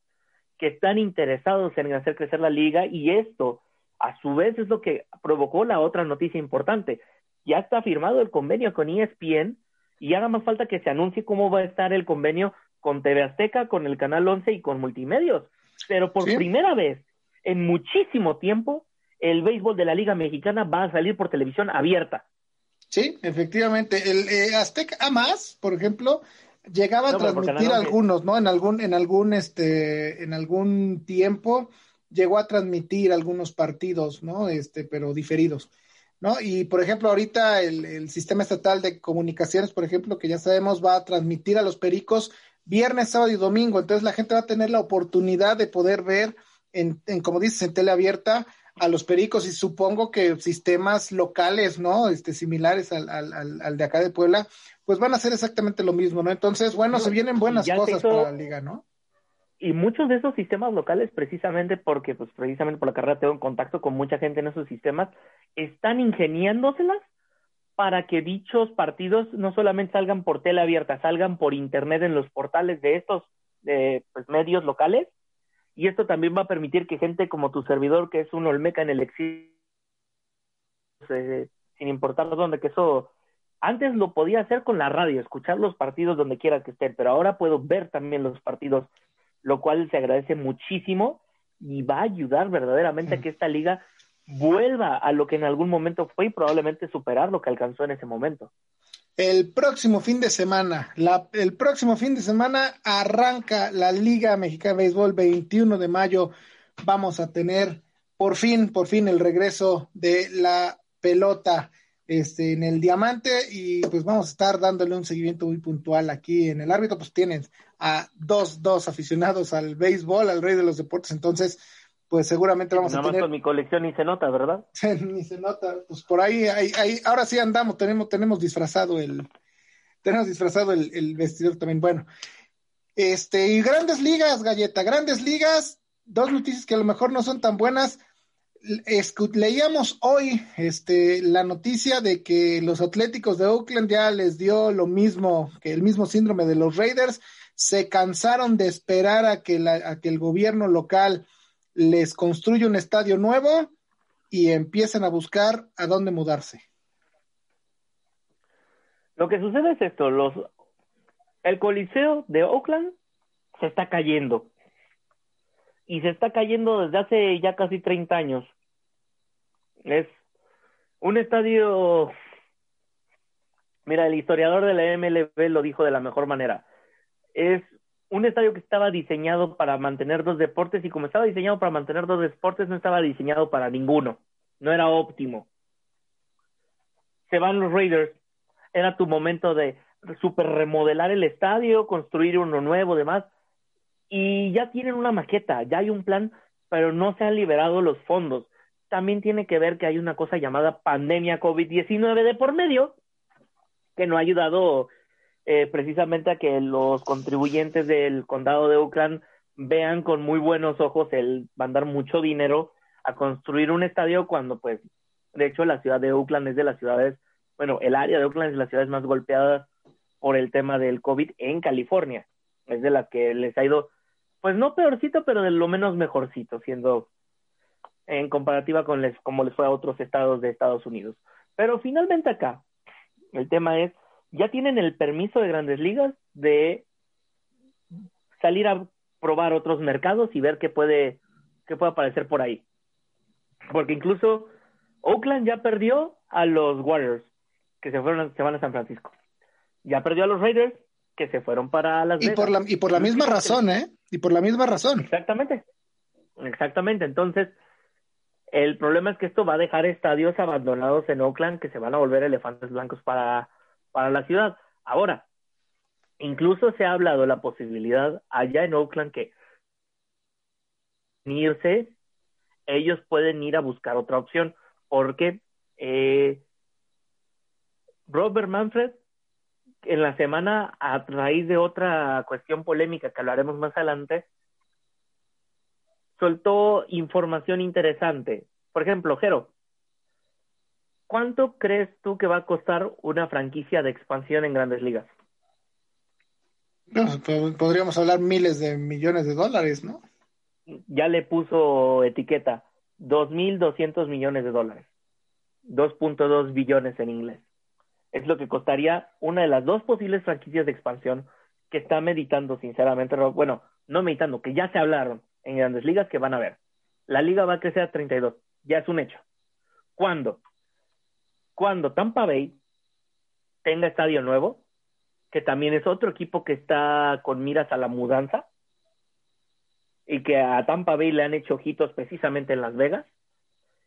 Speaker 4: que están interesados en hacer crecer la liga y esto a su vez es lo que provocó la otra noticia importante. Ya está firmado el convenio con ESPN y haga más falta que se anuncie cómo va a estar el convenio con TV Azteca, con el Canal 11 y con Multimedios. Pero por primera vez en muchísimo tiempo el béisbol de la Liga Mexicana va a salir por televisión abierta.
Speaker 3: Sí, efectivamente. El eh, Azteca a más, por ejemplo, llegaba a transmitir algunos, ¿no? En algún, en algún, este, en algún tiempo llegó a transmitir algunos partidos, ¿no? Este, pero diferidos, ¿no? Y por ejemplo, ahorita el, el sistema estatal de comunicaciones, por ejemplo, que ya sabemos, va a transmitir a los pericos viernes, sábado y domingo. Entonces la gente va a tener la oportunidad de poder ver en, en como dices, en tele abierta a los pericos y supongo que sistemas locales, ¿no? Este, similares al, al, al, de acá de Puebla, pues van a hacer exactamente lo mismo, ¿no? Entonces, bueno, se vienen buenas cosas para la liga, ¿no?
Speaker 4: Y muchos de esos sistemas locales, precisamente porque, pues precisamente por la carrera tengo contacto con mucha gente en esos sistemas, están ingeniándoselas para que dichos partidos no solamente salgan por tele abierta, salgan por internet en los portales de estos eh, pues, medios locales. Y esto también va a permitir que gente como tu servidor, que es un Olmeca en el exilio, sin importar dónde, que eso antes lo podía hacer con la radio, escuchar los partidos donde quiera que estén, pero ahora puedo ver también los partidos, lo cual se agradece muchísimo y va a ayudar verdaderamente a que esta liga vuelva a lo que en algún momento fue y probablemente superar lo que alcanzó en ese momento.
Speaker 3: El próximo fin de semana, la, el próximo fin de semana arranca la Liga Mexicana de Béisbol, 21 de mayo. Vamos a tener por fin, por fin el regreso de la pelota este, en el diamante y pues vamos a estar dándole un seguimiento muy puntual aquí en el árbitro. Pues tienen a dos, dos aficionados al béisbol, al rey de los deportes, entonces pues seguramente vamos a tener.
Speaker 4: con mi colección ni se nota, ¿verdad?
Speaker 3: ni se nota. Pues por ahí, ahí, ahí, ahora sí andamos, tenemos, tenemos disfrazado el, tenemos disfrazado el, el vestidor también. Bueno, este, y grandes ligas, galleta, grandes ligas, dos noticias que a lo mejor no son tan buenas. leíamos hoy este, la noticia de que los Atléticos de Oakland ya les dio lo mismo que el mismo síndrome de los Raiders. Se cansaron de esperar a que, la, a que el gobierno local les construye un estadio nuevo y empiezan a buscar a dónde mudarse.
Speaker 4: Lo que sucede es esto, los el Coliseo de Oakland se está cayendo. Y se está cayendo desde hace ya casi 30 años. Es un estadio Mira, el historiador de la MLB lo dijo de la mejor manera. Es un estadio que estaba diseñado para mantener dos deportes y como estaba diseñado para mantener dos deportes, no estaba diseñado para ninguno. No era óptimo. Se van los Raiders. Era tu momento de super remodelar el estadio, construir uno nuevo, demás. Y ya tienen una maqueta, ya hay un plan, pero no se han liberado los fondos. También tiene que ver que hay una cosa llamada pandemia COVID-19 de por medio, que no ha ayudado eh, precisamente a que los contribuyentes del condado de Oakland vean con muy buenos ojos el mandar mucho dinero a construir un estadio cuando pues de hecho la ciudad de Oakland es de las ciudades, bueno, el área de Oakland es de las ciudades más golpeadas por el tema del COVID en California. Es de las que les ha ido, pues no peorcito, pero de lo menos mejorcito, siendo en comparativa con les, como les fue a otros estados de Estados Unidos. Pero finalmente acá, el tema es, ya tienen el permiso de grandes ligas de salir a probar otros mercados y ver qué puede, qué puede aparecer por ahí. Porque incluso Oakland ya perdió a los Warriors, que se fueron, se van a San Francisco. Ya perdió a los Raiders, que se fueron para Las Vegas.
Speaker 3: Y por la, y por la misma razón, ¿eh? Y por la misma razón.
Speaker 4: Exactamente. Exactamente. Entonces, el problema es que esto va a dejar estadios abandonados en Oakland que se van a volver elefantes blancos para, para la ciudad. Ahora, incluso se ha hablado la posibilidad allá en Oakland que irse, ellos pueden ir a buscar otra opción porque eh, Robert Manfred en la semana, a raíz de otra cuestión polémica que hablaremos más adelante, soltó información interesante. Por ejemplo, Jero, ¿cuánto crees tú que va a costar una franquicia de expansión en grandes ligas?
Speaker 3: podríamos hablar miles de millones de dólares, ¿no?
Speaker 4: Ya le puso etiqueta, 2.200 millones de dólares. 2.2 billones en inglés. Es lo que costaría una de las dos posibles franquicias de expansión que está meditando, sinceramente, bueno, no meditando, que ya se hablaron en grandes ligas que van a ver. La liga va a crecer a 32, ya es un hecho. ¿Cuándo? Cuando Tampa Bay tenga estadio nuevo, que también es otro equipo que está con miras a la mudanza, y que a Tampa Bay le han hecho ojitos precisamente en Las Vegas,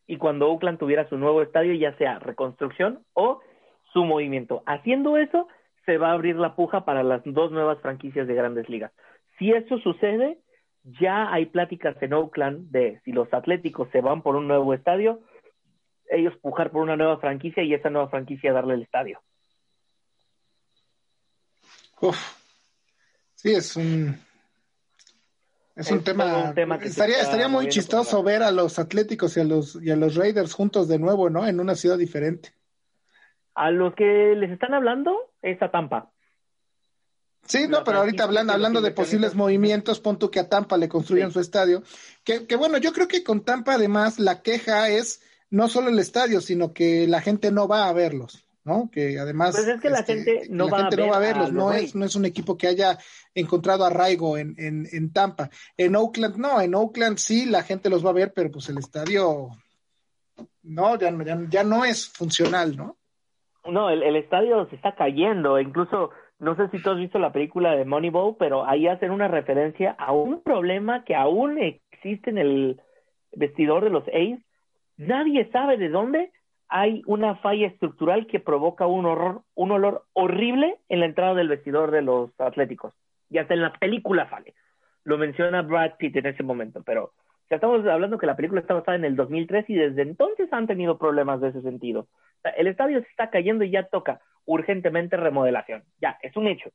Speaker 4: y cuando Oakland tuviera su nuevo estadio, ya sea reconstrucción o su movimiento. Haciendo eso, se va a abrir la puja para las dos nuevas franquicias de grandes ligas. Si eso sucede, ya hay pláticas en Oakland de si los Atléticos se van por un nuevo estadio, ellos pujar por una nueva franquicia y esa nueva franquicia darle el estadio.
Speaker 3: Sí, es un es, un, tema, estaría, estaría muy chistoso ver a los Atléticos y a los y a los Raiders juntos de nuevo, ¿no? En una ciudad diferente.
Speaker 4: A los que les están hablando es a Tampa.
Speaker 3: Sí, no, pero ahorita hablando, hablando de posibles movimientos, pon tú que a Tampa le construyan su estadio. Que, que bueno, yo creo que con Tampa además la queja es no solo el estadio, sino que la gente no va a verlos, ¿no? Que además
Speaker 4: pues es que la este, gente no, va, a no va a verlos,
Speaker 3: no es, no es un equipo que haya encontrado arraigo en, en, en Tampa. En Oakland no, en Oakland sí la gente los va a ver, pero pues el estadio no, ya, ya, ya no es funcional, ¿no?
Speaker 4: No, el, el estadio se está cayendo, incluso no sé si tú has visto la película de Moneyball, pero ahí hacen una referencia a un problema que aún existe en el vestidor de los A's. Nadie sabe de dónde hay una falla estructural que provoca un horror, un olor horrible en la entrada del vestidor de los Atléticos. Y hasta en la película sale. Lo menciona Brad Pitt en ese momento, pero ya estamos hablando que la película está basada en el 2003 y desde entonces han tenido problemas de ese sentido. El estadio se está cayendo y ya toca urgentemente remodelación. Ya, es un hecho.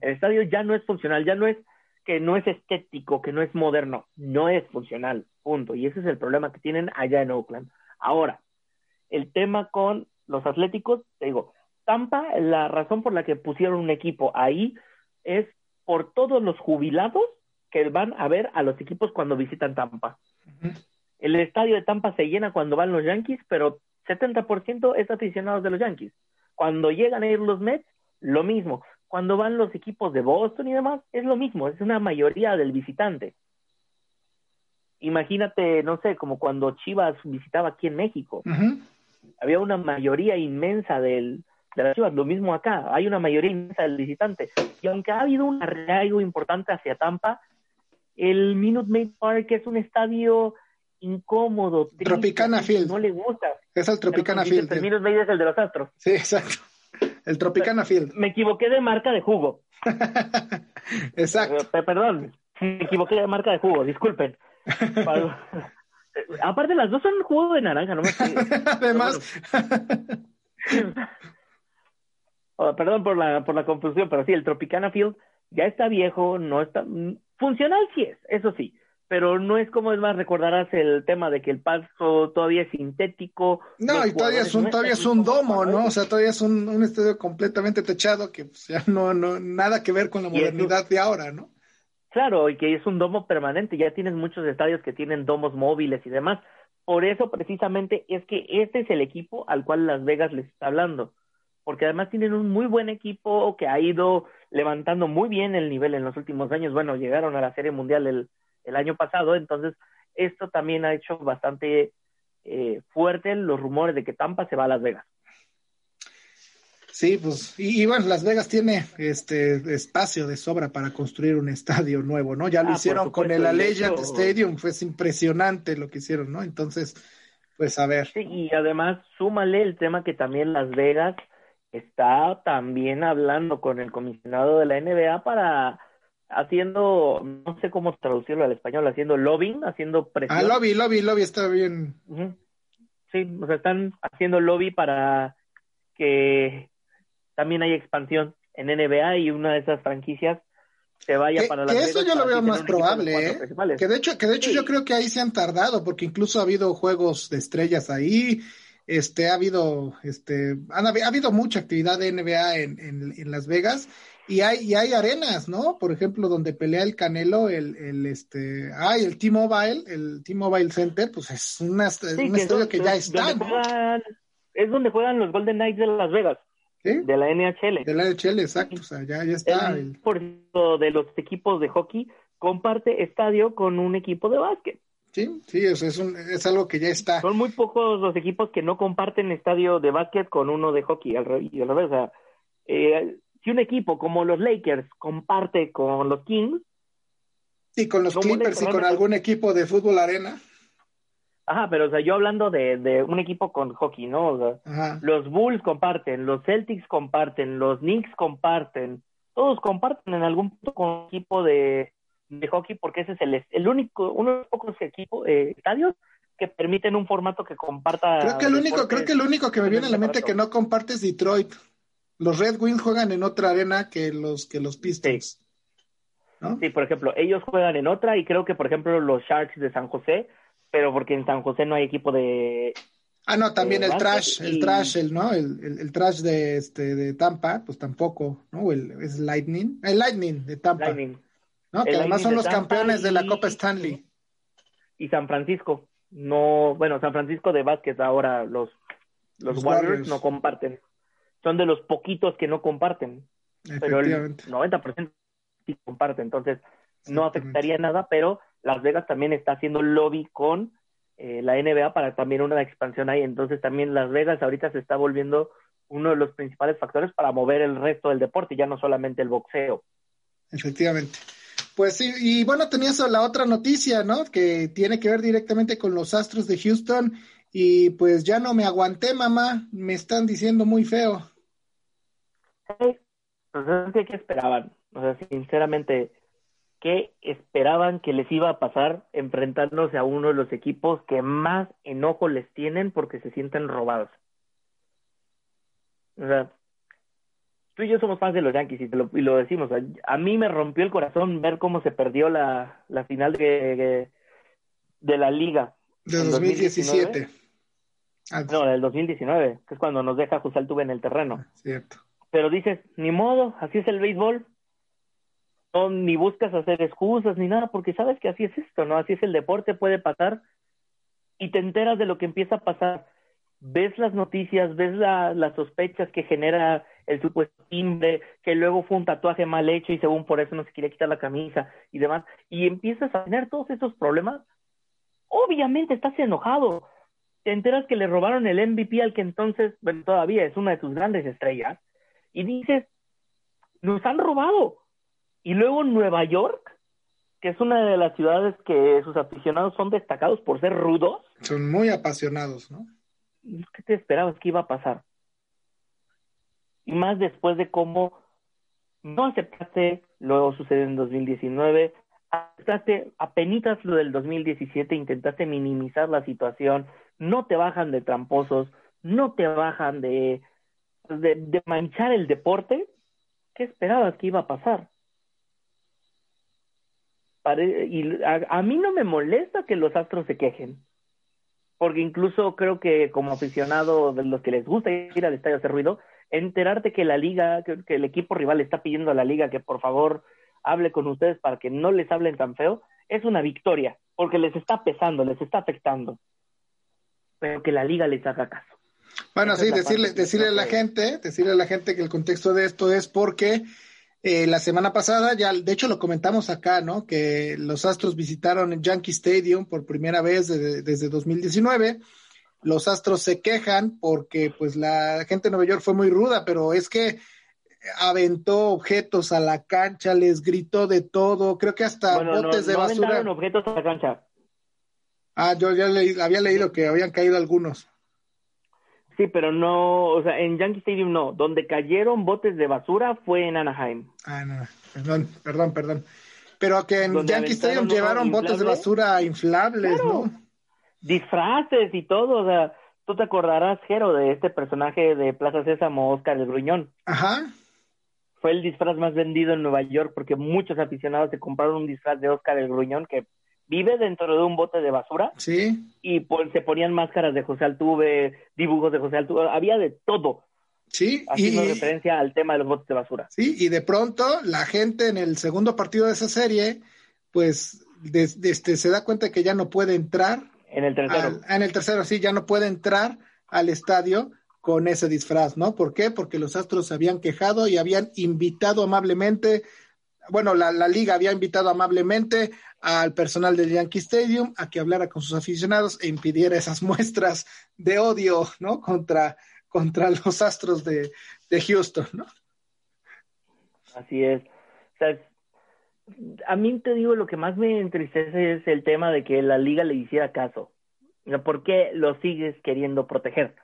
Speaker 4: El estadio ya no es funcional, ya no es que no es estético, que no es moderno, no es funcional, punto. Y ese es el problema que tienen allá en Oakland. Ahora, el tema con los atléticos, te digo, Tampa, la razón por la que pusieron un equipo ahí es por todos los jubilados que van a ver a los equipos cuando visitan Tampa. El estadio de Tampa se llena cuando van los Yankees, pero 70% es aficionados de los Yankees. Cuando llegan a ir los Mets, lo mismo. Cuando van los equipos de Boston y demás, es lo mismo, es una mayoría del visitante. Imagínate, no sé, como cuando Chivas visitaba aquí en México. Había una mayoría inmensa del, de las Chivas, lo mismo acá, hay una mayoría inmensa del visitante. Y aunque ha habido un arraigo importante hacia Tampa, el Minute Maid Park es un estadio incómodo,
Speaker 3: Tropicana Field.
Speaker 4: No le gusta.
Speaker 3: Es el Tropicana Field.
Speaker 4: El Minute Maid es el de los Astros.
Speaker 3: Sí, exacto. El Tropicana Field.
Speaker 4: Me equivoqué de marca de jugo.
Speaker 3: exacto.
Speaker 4: Perdón, me equivoqué de marca de jugo, disculpen. Aparte, las dos son jugo de naranja, no me
Speaker 3: Además.
Speaker 4: oh, perdón por la, por la confusión, pero sí, el Tropicana Field ya está viejo, no está, funcional sí es, eso sí, pero no es como es más, recordarás el tema de que el paso todavía es sintético.
Speaker 3: No, y todavía es un, todavía es un domo, ¿no? O sea, todavía es un, un estadio completamente techado que pues, ya no, no, nada que ver con la modernidad de ahora, ¿no?
Speaker 4: Claro, y que es un domo permanente, ya tienes muchos estadios que tienen domos móviles y demás. Por eso precisamente es que este es el equipo al cual Las Vegas les está hablando, porque además tienen un muy buen equipo que ha ido levantando muy bien el nivel en los últimos años. Bueno, llegaron a la Serie Mundial el, el año pasado, entonces esto también ha hecho bastante eh, fuerte los rumores de que Tampa se va a Las Vegas.
Speaker 3: Sí, pues, y, bueno, Las Vegas tiene este espacio de sobra para construir un estadio nuevo, ¿no? Ya lo ah, hicieron con el Allegiant Stadium, fue impresionante lo que hicieron, ¿no? Entonces, pues a ver.
Speaker 4: Sí, y además súmale el tema que también Las Vegas está también hablando con el comisionado de la NBA para haciendo, no sé cómo traducirlo al español, haciendo lobbying, haciendo presión.
Speaker 3: Ah, lobby, lobby, lobby está bien.
Speaker 4: Sí, o sea, están haciendo lobby para que también hay expansión en NBA y una de esas franquicias se vaya para la
Speaker 3: que eso yo lo veo más probable, ¿eh? Que de hecho, que de hecho yo creo que ahí se han tardado, porque incluso ha habido juegos de estrellas ahí, este, ha habido, este, ha habido mucha actividad de NBA en, en, Las Vegas y hay, y hay arenas, ¿no? Por ejemplo, donde pelea el Canelo, el, el este, ay, el T-Mobile, el T-Mobile Center, pues es una, un estadio que ya está,
Speaker 4: es donde juegan los Golden Knights de Las Vegas. De la NHL.
Speaker 3: De la NHL, exacto, o sea, ya, ya está.
Speaker 4: El, Por de los equipos de hockey comparte estadio con un equipo de básquet.
Speaker 3: Sí, sí, es, es, un, es algo que ya está.
Speaker 4: Son muy pocos los equipos que no comparten estadio de básquet con uno de hockey, al revés. O sea, eh, si un equipo como los Lakers comparte con los Kings.
Speaker 3: Y con los Clippers y con algún equipo de fútbol arena.
Speaker 4: Ajá, pero o sea, yo hablando de, de un equipo con hockey, ¿no? O sea, los Bulls comparten, los Celtics comparten, los Knicks comparten, todos comparten en algún punto con un equipo de, de hockey porque ese es el, el único, uno de los pocos equipos, eh, estadios que permiten un formato que comparta.
Speaker 3: Creo que el único, creo que el único que me viene a la mente que no comparte es Detroit. Los Red Wings juegan en otra arena que los que los Pistons.
Speaker 4: ¿no? sí, por ejemplo, ellos juegan en otra y creo que por ejemplo los Sharks de San José pero porque en San José no hay equipo de...
Speaker 3: Ah, no, también el trash, el trash, el, ¿no? El, el, trash de, este, de Tampa, pues tampoco, ¿no? El, es Lightning, el Lightning de Tampa. Lightning. ¿no? Que además son los campeones de la Copa Stanley.
Speaker 4: Y San Francisco, no, bueno, San Francisco de básquet ahora los, los, Warriors, no comparten. Son de los poquitos que no comparten. Pero el 90% sí comparte, entonces no afectaría nada, pero las Vegas también está haciendo lobby con eh, la NBA para también una expansión ahí. Entonces también Las Vegas ahorita se está volviendo uno de los principales factores para mover el resto del deporte, ya no solamente el boxeo.
Speaker 3: Efectivamente. Pues sí, y bueno, tenías la otra noticia, ¿no? Que tiene que ver directamente con los Astros de Houston y pues ya no me aguanté, mamá, me están diciendo muy feo.
Speaker 4: Sí, pues ¿qué esperaban? O sea, sinceramente, ¿Qué esperaban que les iba a pasar enfrentándose a uno de los equipos que más enojo les tienen porque se sienten robados. O sea, tú y yo somos fans de los Yankees y, lo, y lo decimos. A mí me rompió el corazón ver cómo se perdió la, la final de, de, la liga.
Speaker 3: De 2017.
Speaker 4: Ah, no, del 2019, que es cuando nos deja José Altuve en el terreno.
Speaker 3: Cierto.
Speaker 4: Pero dices, ni modo, así es el béisbol no ni buscas hacer excusas ni nada, porque sabes que así es esto, ¿no? Así es el deporte, puede pasar y te enteras de lo que empieza a pasar. Ves las noticias, ves la, las sospechas que genera el supuesto timbre, que luego fue un tatuaje mal hecho y según por eso no se quiere quitar la camisa y demás, y empiezas a tener todos esos problemas, obviamente estás enojado. Te enteras que le robaron el MVP al que entonces, bueno, todavía es una de tus grandes estrellas, y dices, nos han robado y luego Nueva York, que es una de las ciudades que sus aficionados son destacados por ser rudos.
Speaker 3: Son muy apasionados, ¿no?
Speaker 4: ¿Qué te esperabas que iba a pasar? Y más después de cómo no aceptaste lo sucedió en 2019, aceptaste apenas lo del 2017, intentaste minimizar la situación, no te bajan de tramposos, no te bajan de de, manchar el deporte, ¿qué esperabas que iba a pasar? Y a, mí no me molesta que los astros se quejen, porque incluso creo que como aficionado de los que les gusta ir al estadio a hacer ruido, enterarte que la liga, que, el equipo rival está pidiendo a la liga que por favor hable con ustedes para que no les hablen tan feo, es una victoria, porque les está pesando, les está afectando. Pero que la liga les haga caso.
Speaker 3: Bueno, sí, decirle, decirle a la gente, decirle a la gente que el contexto de esto es porque eh, la semana pasada, ya de hecho lo comentamos acá, ¿no? Que los Astros visitaron el Yankee Stadium por primera vez desde, desde 2019 los Astros se quejan porque pues la gente de Nueva York fue muy ruda, pero es que aventó objetos a la cancha, les gritó de todo, creo que hasta botes de basura.
Speaker 4: objetos a la cancha.
Speaker 3: Ah, yo ya había leído que habían caído algunos.
Speaker 4: Sí, pero no, o sea, en Yankee Stadium no. Donde cayeron botes de basura fue en Anaheim.
Speaker 3: Ah, no, perdón, perdón, perdón. Pero que en Yankee Stadium llevaron botes de basura inflables, ¿no?
Speaker 4: disfraces y todo, o sea, tú te acordarás, Jero, de este personaje de Plaza Sésamo, Oscar el Gruñón.
Speaker 3: Ajá.
Speaker 4: Fue el disfraz más vendido en Nueva York porque muchos aficionados se compraron un disfraz de Oscar el Gruñón que vive dentro de un bote de basura.
Speaker 3: Sí.
Speaker 4: Y pues, se ponían máscaras de José Altuve, dibujos de José Altuve, había de todo.
Speaker 3: Sí,
Speaker 4: haciendo referencia al tema de los botes de basura.
Speaker 3: Sí, y de pronto la gente en el segundo partido de esa serie, pues este, se da cuenta que ya no puede entrar
Speaker 4: en el tercero.
Speaker 3: en el tercero, sí, ya no puede entrar al estadio con ese disfraz, ¿no? ¿Por qué? Porque los Astros se habían quejado y habían invitado amablemente, bueno, la, liga había invitado amablemente al personal del Yankee Stadium a que hablara con sus aficionados e impidiera esas muestras de odio, ¿no? Contra, contra los Astros de, de Houston, ¿no?
Speaker 4: Así es. A mí te digo, lo que más me entristece es el tema de que la liga le hiciera caso. ¿Por qué lo sigues queriendo proteger?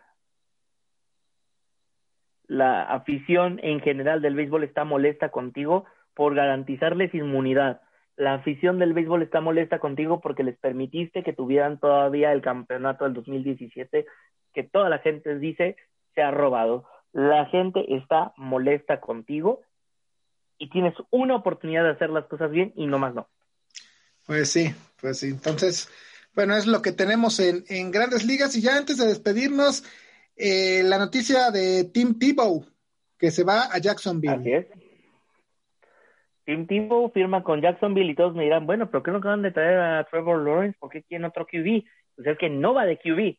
Speaker 4: La afición en general del béisbol está molesta contigo por garantizarles inmunidad. La afición del béisbol está molesta contigo porque les permitiste que tuvieran todavía el campeonato del 2017 que toda la gente dice se ha robado. La gente está molesta contigo y tienes una oportunidad de hacer las cosas bien y no más no.
Speaker 3: Pues sí, pues sí. Entonces, bueno, es lo que tenemos en, en grandes ligas. Y ya antes de despedirnos, eh, la noticia de Tim Tebow, que se va a Jacksonville.
Speaker 4: Así es. Tim Tebow firma con Jacksonville y todos me dirán, bueno, pero ¿qué no acaban de traer a Trevor Lawrence? ¿Por qué quieren otro QB? Pues es que no va de QB,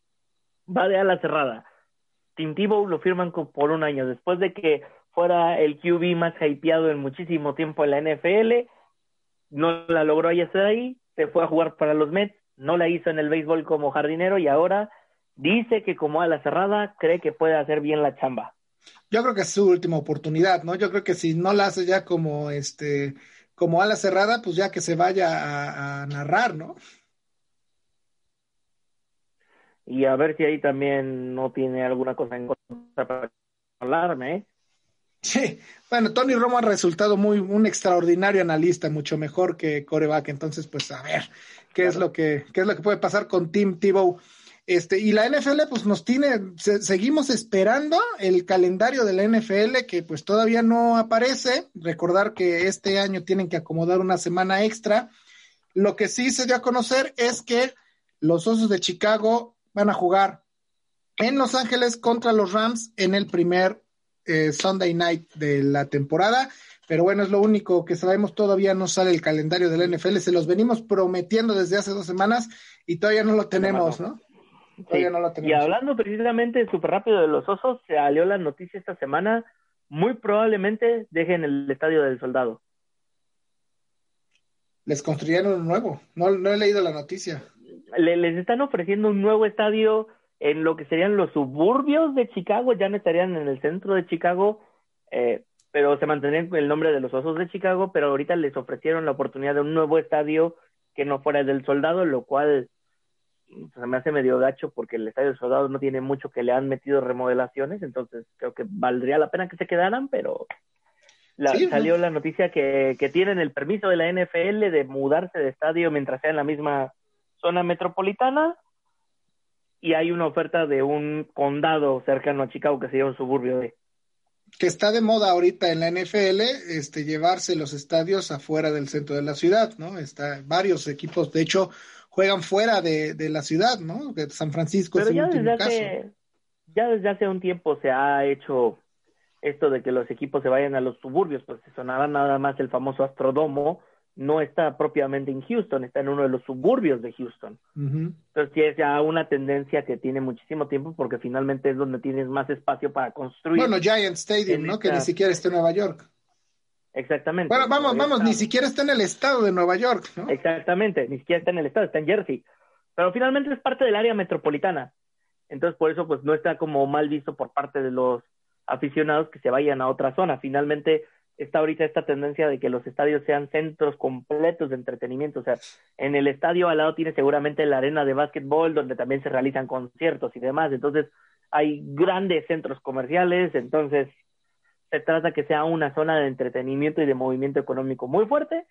Speaker 4: va de ala cerrada. Tim Tebow lo firman por un año, después de que fuera el QB más hypeado en muchísimo tiempo en la NFL, no la logró hacer ahí, se fue a jugar para los Mets, no la hizo en el béisbol como jardinero y ahora dice que como a la cerrada cree que puede hacer bien la chamba.
Speaker 3: Yo creo que es su última oportunidad, ¿no? Yo creo que si no la hace ya como este como a la cerrada, pues ya que se vaya a, narrar, ¿no?
Speaker 4: Y a ver si ahí también no tiene alguna cosa en contra para hablarme, ¿eh?
Speaker 3: Sí, bueno, Tony Romo ha resultado muy un extraordinario analista, mucho mejor que coreback. Entonces, pues a ver qué es lo que qué es lo que puede pasar con Tim Tebow. Este, y la NFL, pues nos tiene, seguimos esperando el calendario de la NFL que pues todavía no aparece. Recordar que este año tienen que acomodar una semana extra. Lo que sí se dio a conocer es que los Osos de Chicago van a jugar en Los Ángeles contra los Rams en el primer eh, Sunday Night de la temporada. Pero bueno, es lo único que sabemos. Todavía no sale el calendario del NFL. Se los venimos prometiendo desde hace dos semanas y todavía no lo tenemos, ¿no?
Speaker 4: Todavía no lo tenemos. Y hablando precisamente súper rápido de los osos, se salió la noticia esta semana. Muy probablemente dejen el estadio del soldado.
Speaker 3: Les construyeron un nuevo. No, no he leído la noticia.
Speaker 4: les están ofreciendo un nuevo estadio en lo que serían los suburbios de Chicago, ya no estarían en el centro de Chicago, eh, pero se mantenían el nombre de los Osos de Chicago, pero ahorita les ofrecieron la oportunidad de un nuevo estadio que no fuera del Soldado, lo cual se me hace medio gacho porque el estadio del Soldado no tiene mucho que le han metido remodelaciones, entonces creo que valdría la pena que se quedaran, pero salió la noticia que, que tienen el permiso de la NFL de mudarse de estadio mientras sea en la misma zona metropolitana y hay una oferta de un condado cercano a Chicago que sería un suburbio de.
Speaker 3: que está de moda ahorita en la NFL, este, llevarse los estadios afuera del centro de la ciudad, ¿no? Está varios equipos, de hecho, juegan fuera de, la ciudad, ¿no? De San Francisco
Speaker 4: es el último caso. ya desde hace un tiempo se ha hecho esto de que los equipos se vayan a los suburbios, pues se sonará nada más el famoso Astrodomo, no está propiamente en Houston, está en uno de los suburbios de Houston. Entonces sí es ya una tendencia que tiene muchísimo tiempo porque finalmente es donde tienes más espacio para construir.
Speaker 3: Bueno, Giant Stadium, ¿no? Que ni siquiera está en Nueva York.
Speaker 4: Exactamente.
Speaker 3: Bueno, vamos, vamos, ni siquiera está en el estado de Nueva York, ¿no?
Speaker 4: Exactamente, ni siquiera está en el estado, está en Jersey. Pero finalmente es parte del área metropolitana. Entonces por eso pues no está como mal visto por parte de los aficionados que se vayan a otra zona. Finalmente está ahorita esta tendencia de que los estadios sean centros completos de entretenimiento. O sea, en el estadio al lado tiene seguramente la arena de básquetbol donde también se realizan conciertos y demás. Entonces, hay grandes centros comerciales. Entonces, se trata que sea una zona de entretenimiento y de movimiento económico muy fuerte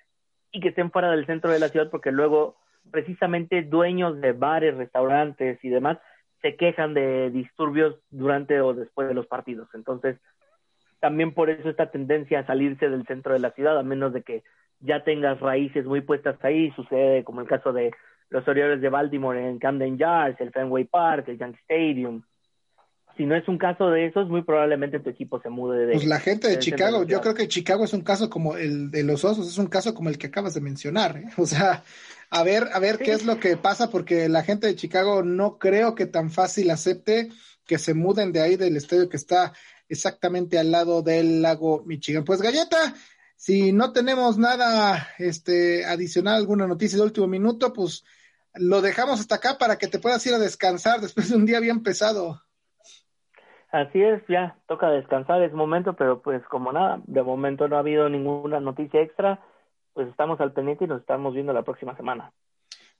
Speaker 4: y que estén fuera del centro de la ciudad porque luego precisamente dueños de bares, restaurantes y demás se quejan de disturbios durante o después de los partidos. Entonces, también por eso esta tendencia a salirse del centro de la ciudad, a menos de que ya tengas raíces muy puestas ahí, sucede como el caso de los Orioles de Baltimore en Camden Yards, el Fenway Park, el Yankee Stadium. Si no es un caso de esos, muy probablemente tu equipo se mude de.
Speaker 3: Pues la gente de Chicago, yo creo que Chicago es un caso como el de los Osos, es un caso como el que acabas de mencionar. ¿eh? O sea, a ver, a ver qué es lo que pasa, porque la gente de Chicago no creo que tan fácil acepte que se muden de ahí del estadio que está exactamente al lado del lago Michigan. Pues Galleta, si no tenemos nada este, adicional, alguna noticia de último minuto, pues lo dejamos hasta acá para que te puedas ir a descansar después de un día bien pesado.
Speaker 4: Así es, ya toca descansar, es momento, pero pues como nada, de momento no ha habido ninguna noticia extra, pues estamos al pendiente y nos estamos viendo la próxima semana.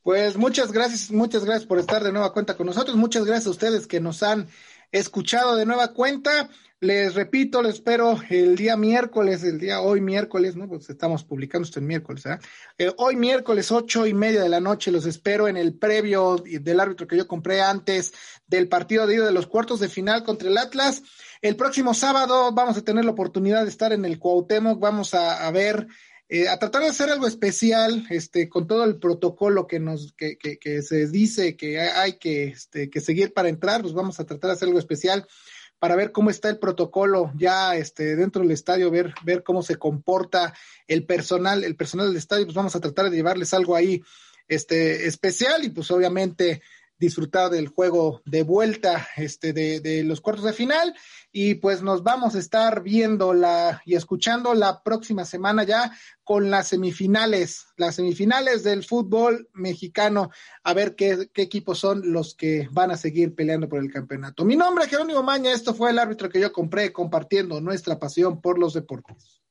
Speaker 3: Pues muchas gracias, muchas gracias por estar de nueva cuenta con nosotros, muchas gracias a ustedes que nos han escuchado de nueva cuenta. Les repito, les espero el día miércoles, el día hoy miércoles, ¿no? Pues estamos publicando esto en miércoles, ¿eh? ¿eh? hoy miércoles, ocho y media de la noche, los espero en el previo del árbitro que yo compré antes del partido de ida de los cuartos de final contra el Atlas. El próximo sábado vamos a tener la oportunidad de estar en el Cuauhtémoc, vamos a, ver eh, a tratar de hacer algo especial, este, con todo el protocolo que nos, que, que, que se dice que hay que, este, que seguir para entrar, pues vamos a tratar de hacer algo especial para ver cómo está el protocolo ya este, dentro del estadio, ver, ver cómo se comporta el personal, el personal del estadio, pues vamos a tratar de llevarles algo ahí este, especial y pues obviamente disfrutar del juego de vuelta este, de, de, los cuartos de final. Y pues nos vamos a estar viendo la, y escuchando la próxima semana ya con las semifinales, las semifinales del fútbol mexicano, a ver qué, qué equipos son los que van a seguir peleando por el campeonato. Mi nombre es Jerónimo Maña, esto fue el árbitro que yo compré compartiendo nuestra pasión por los deportes.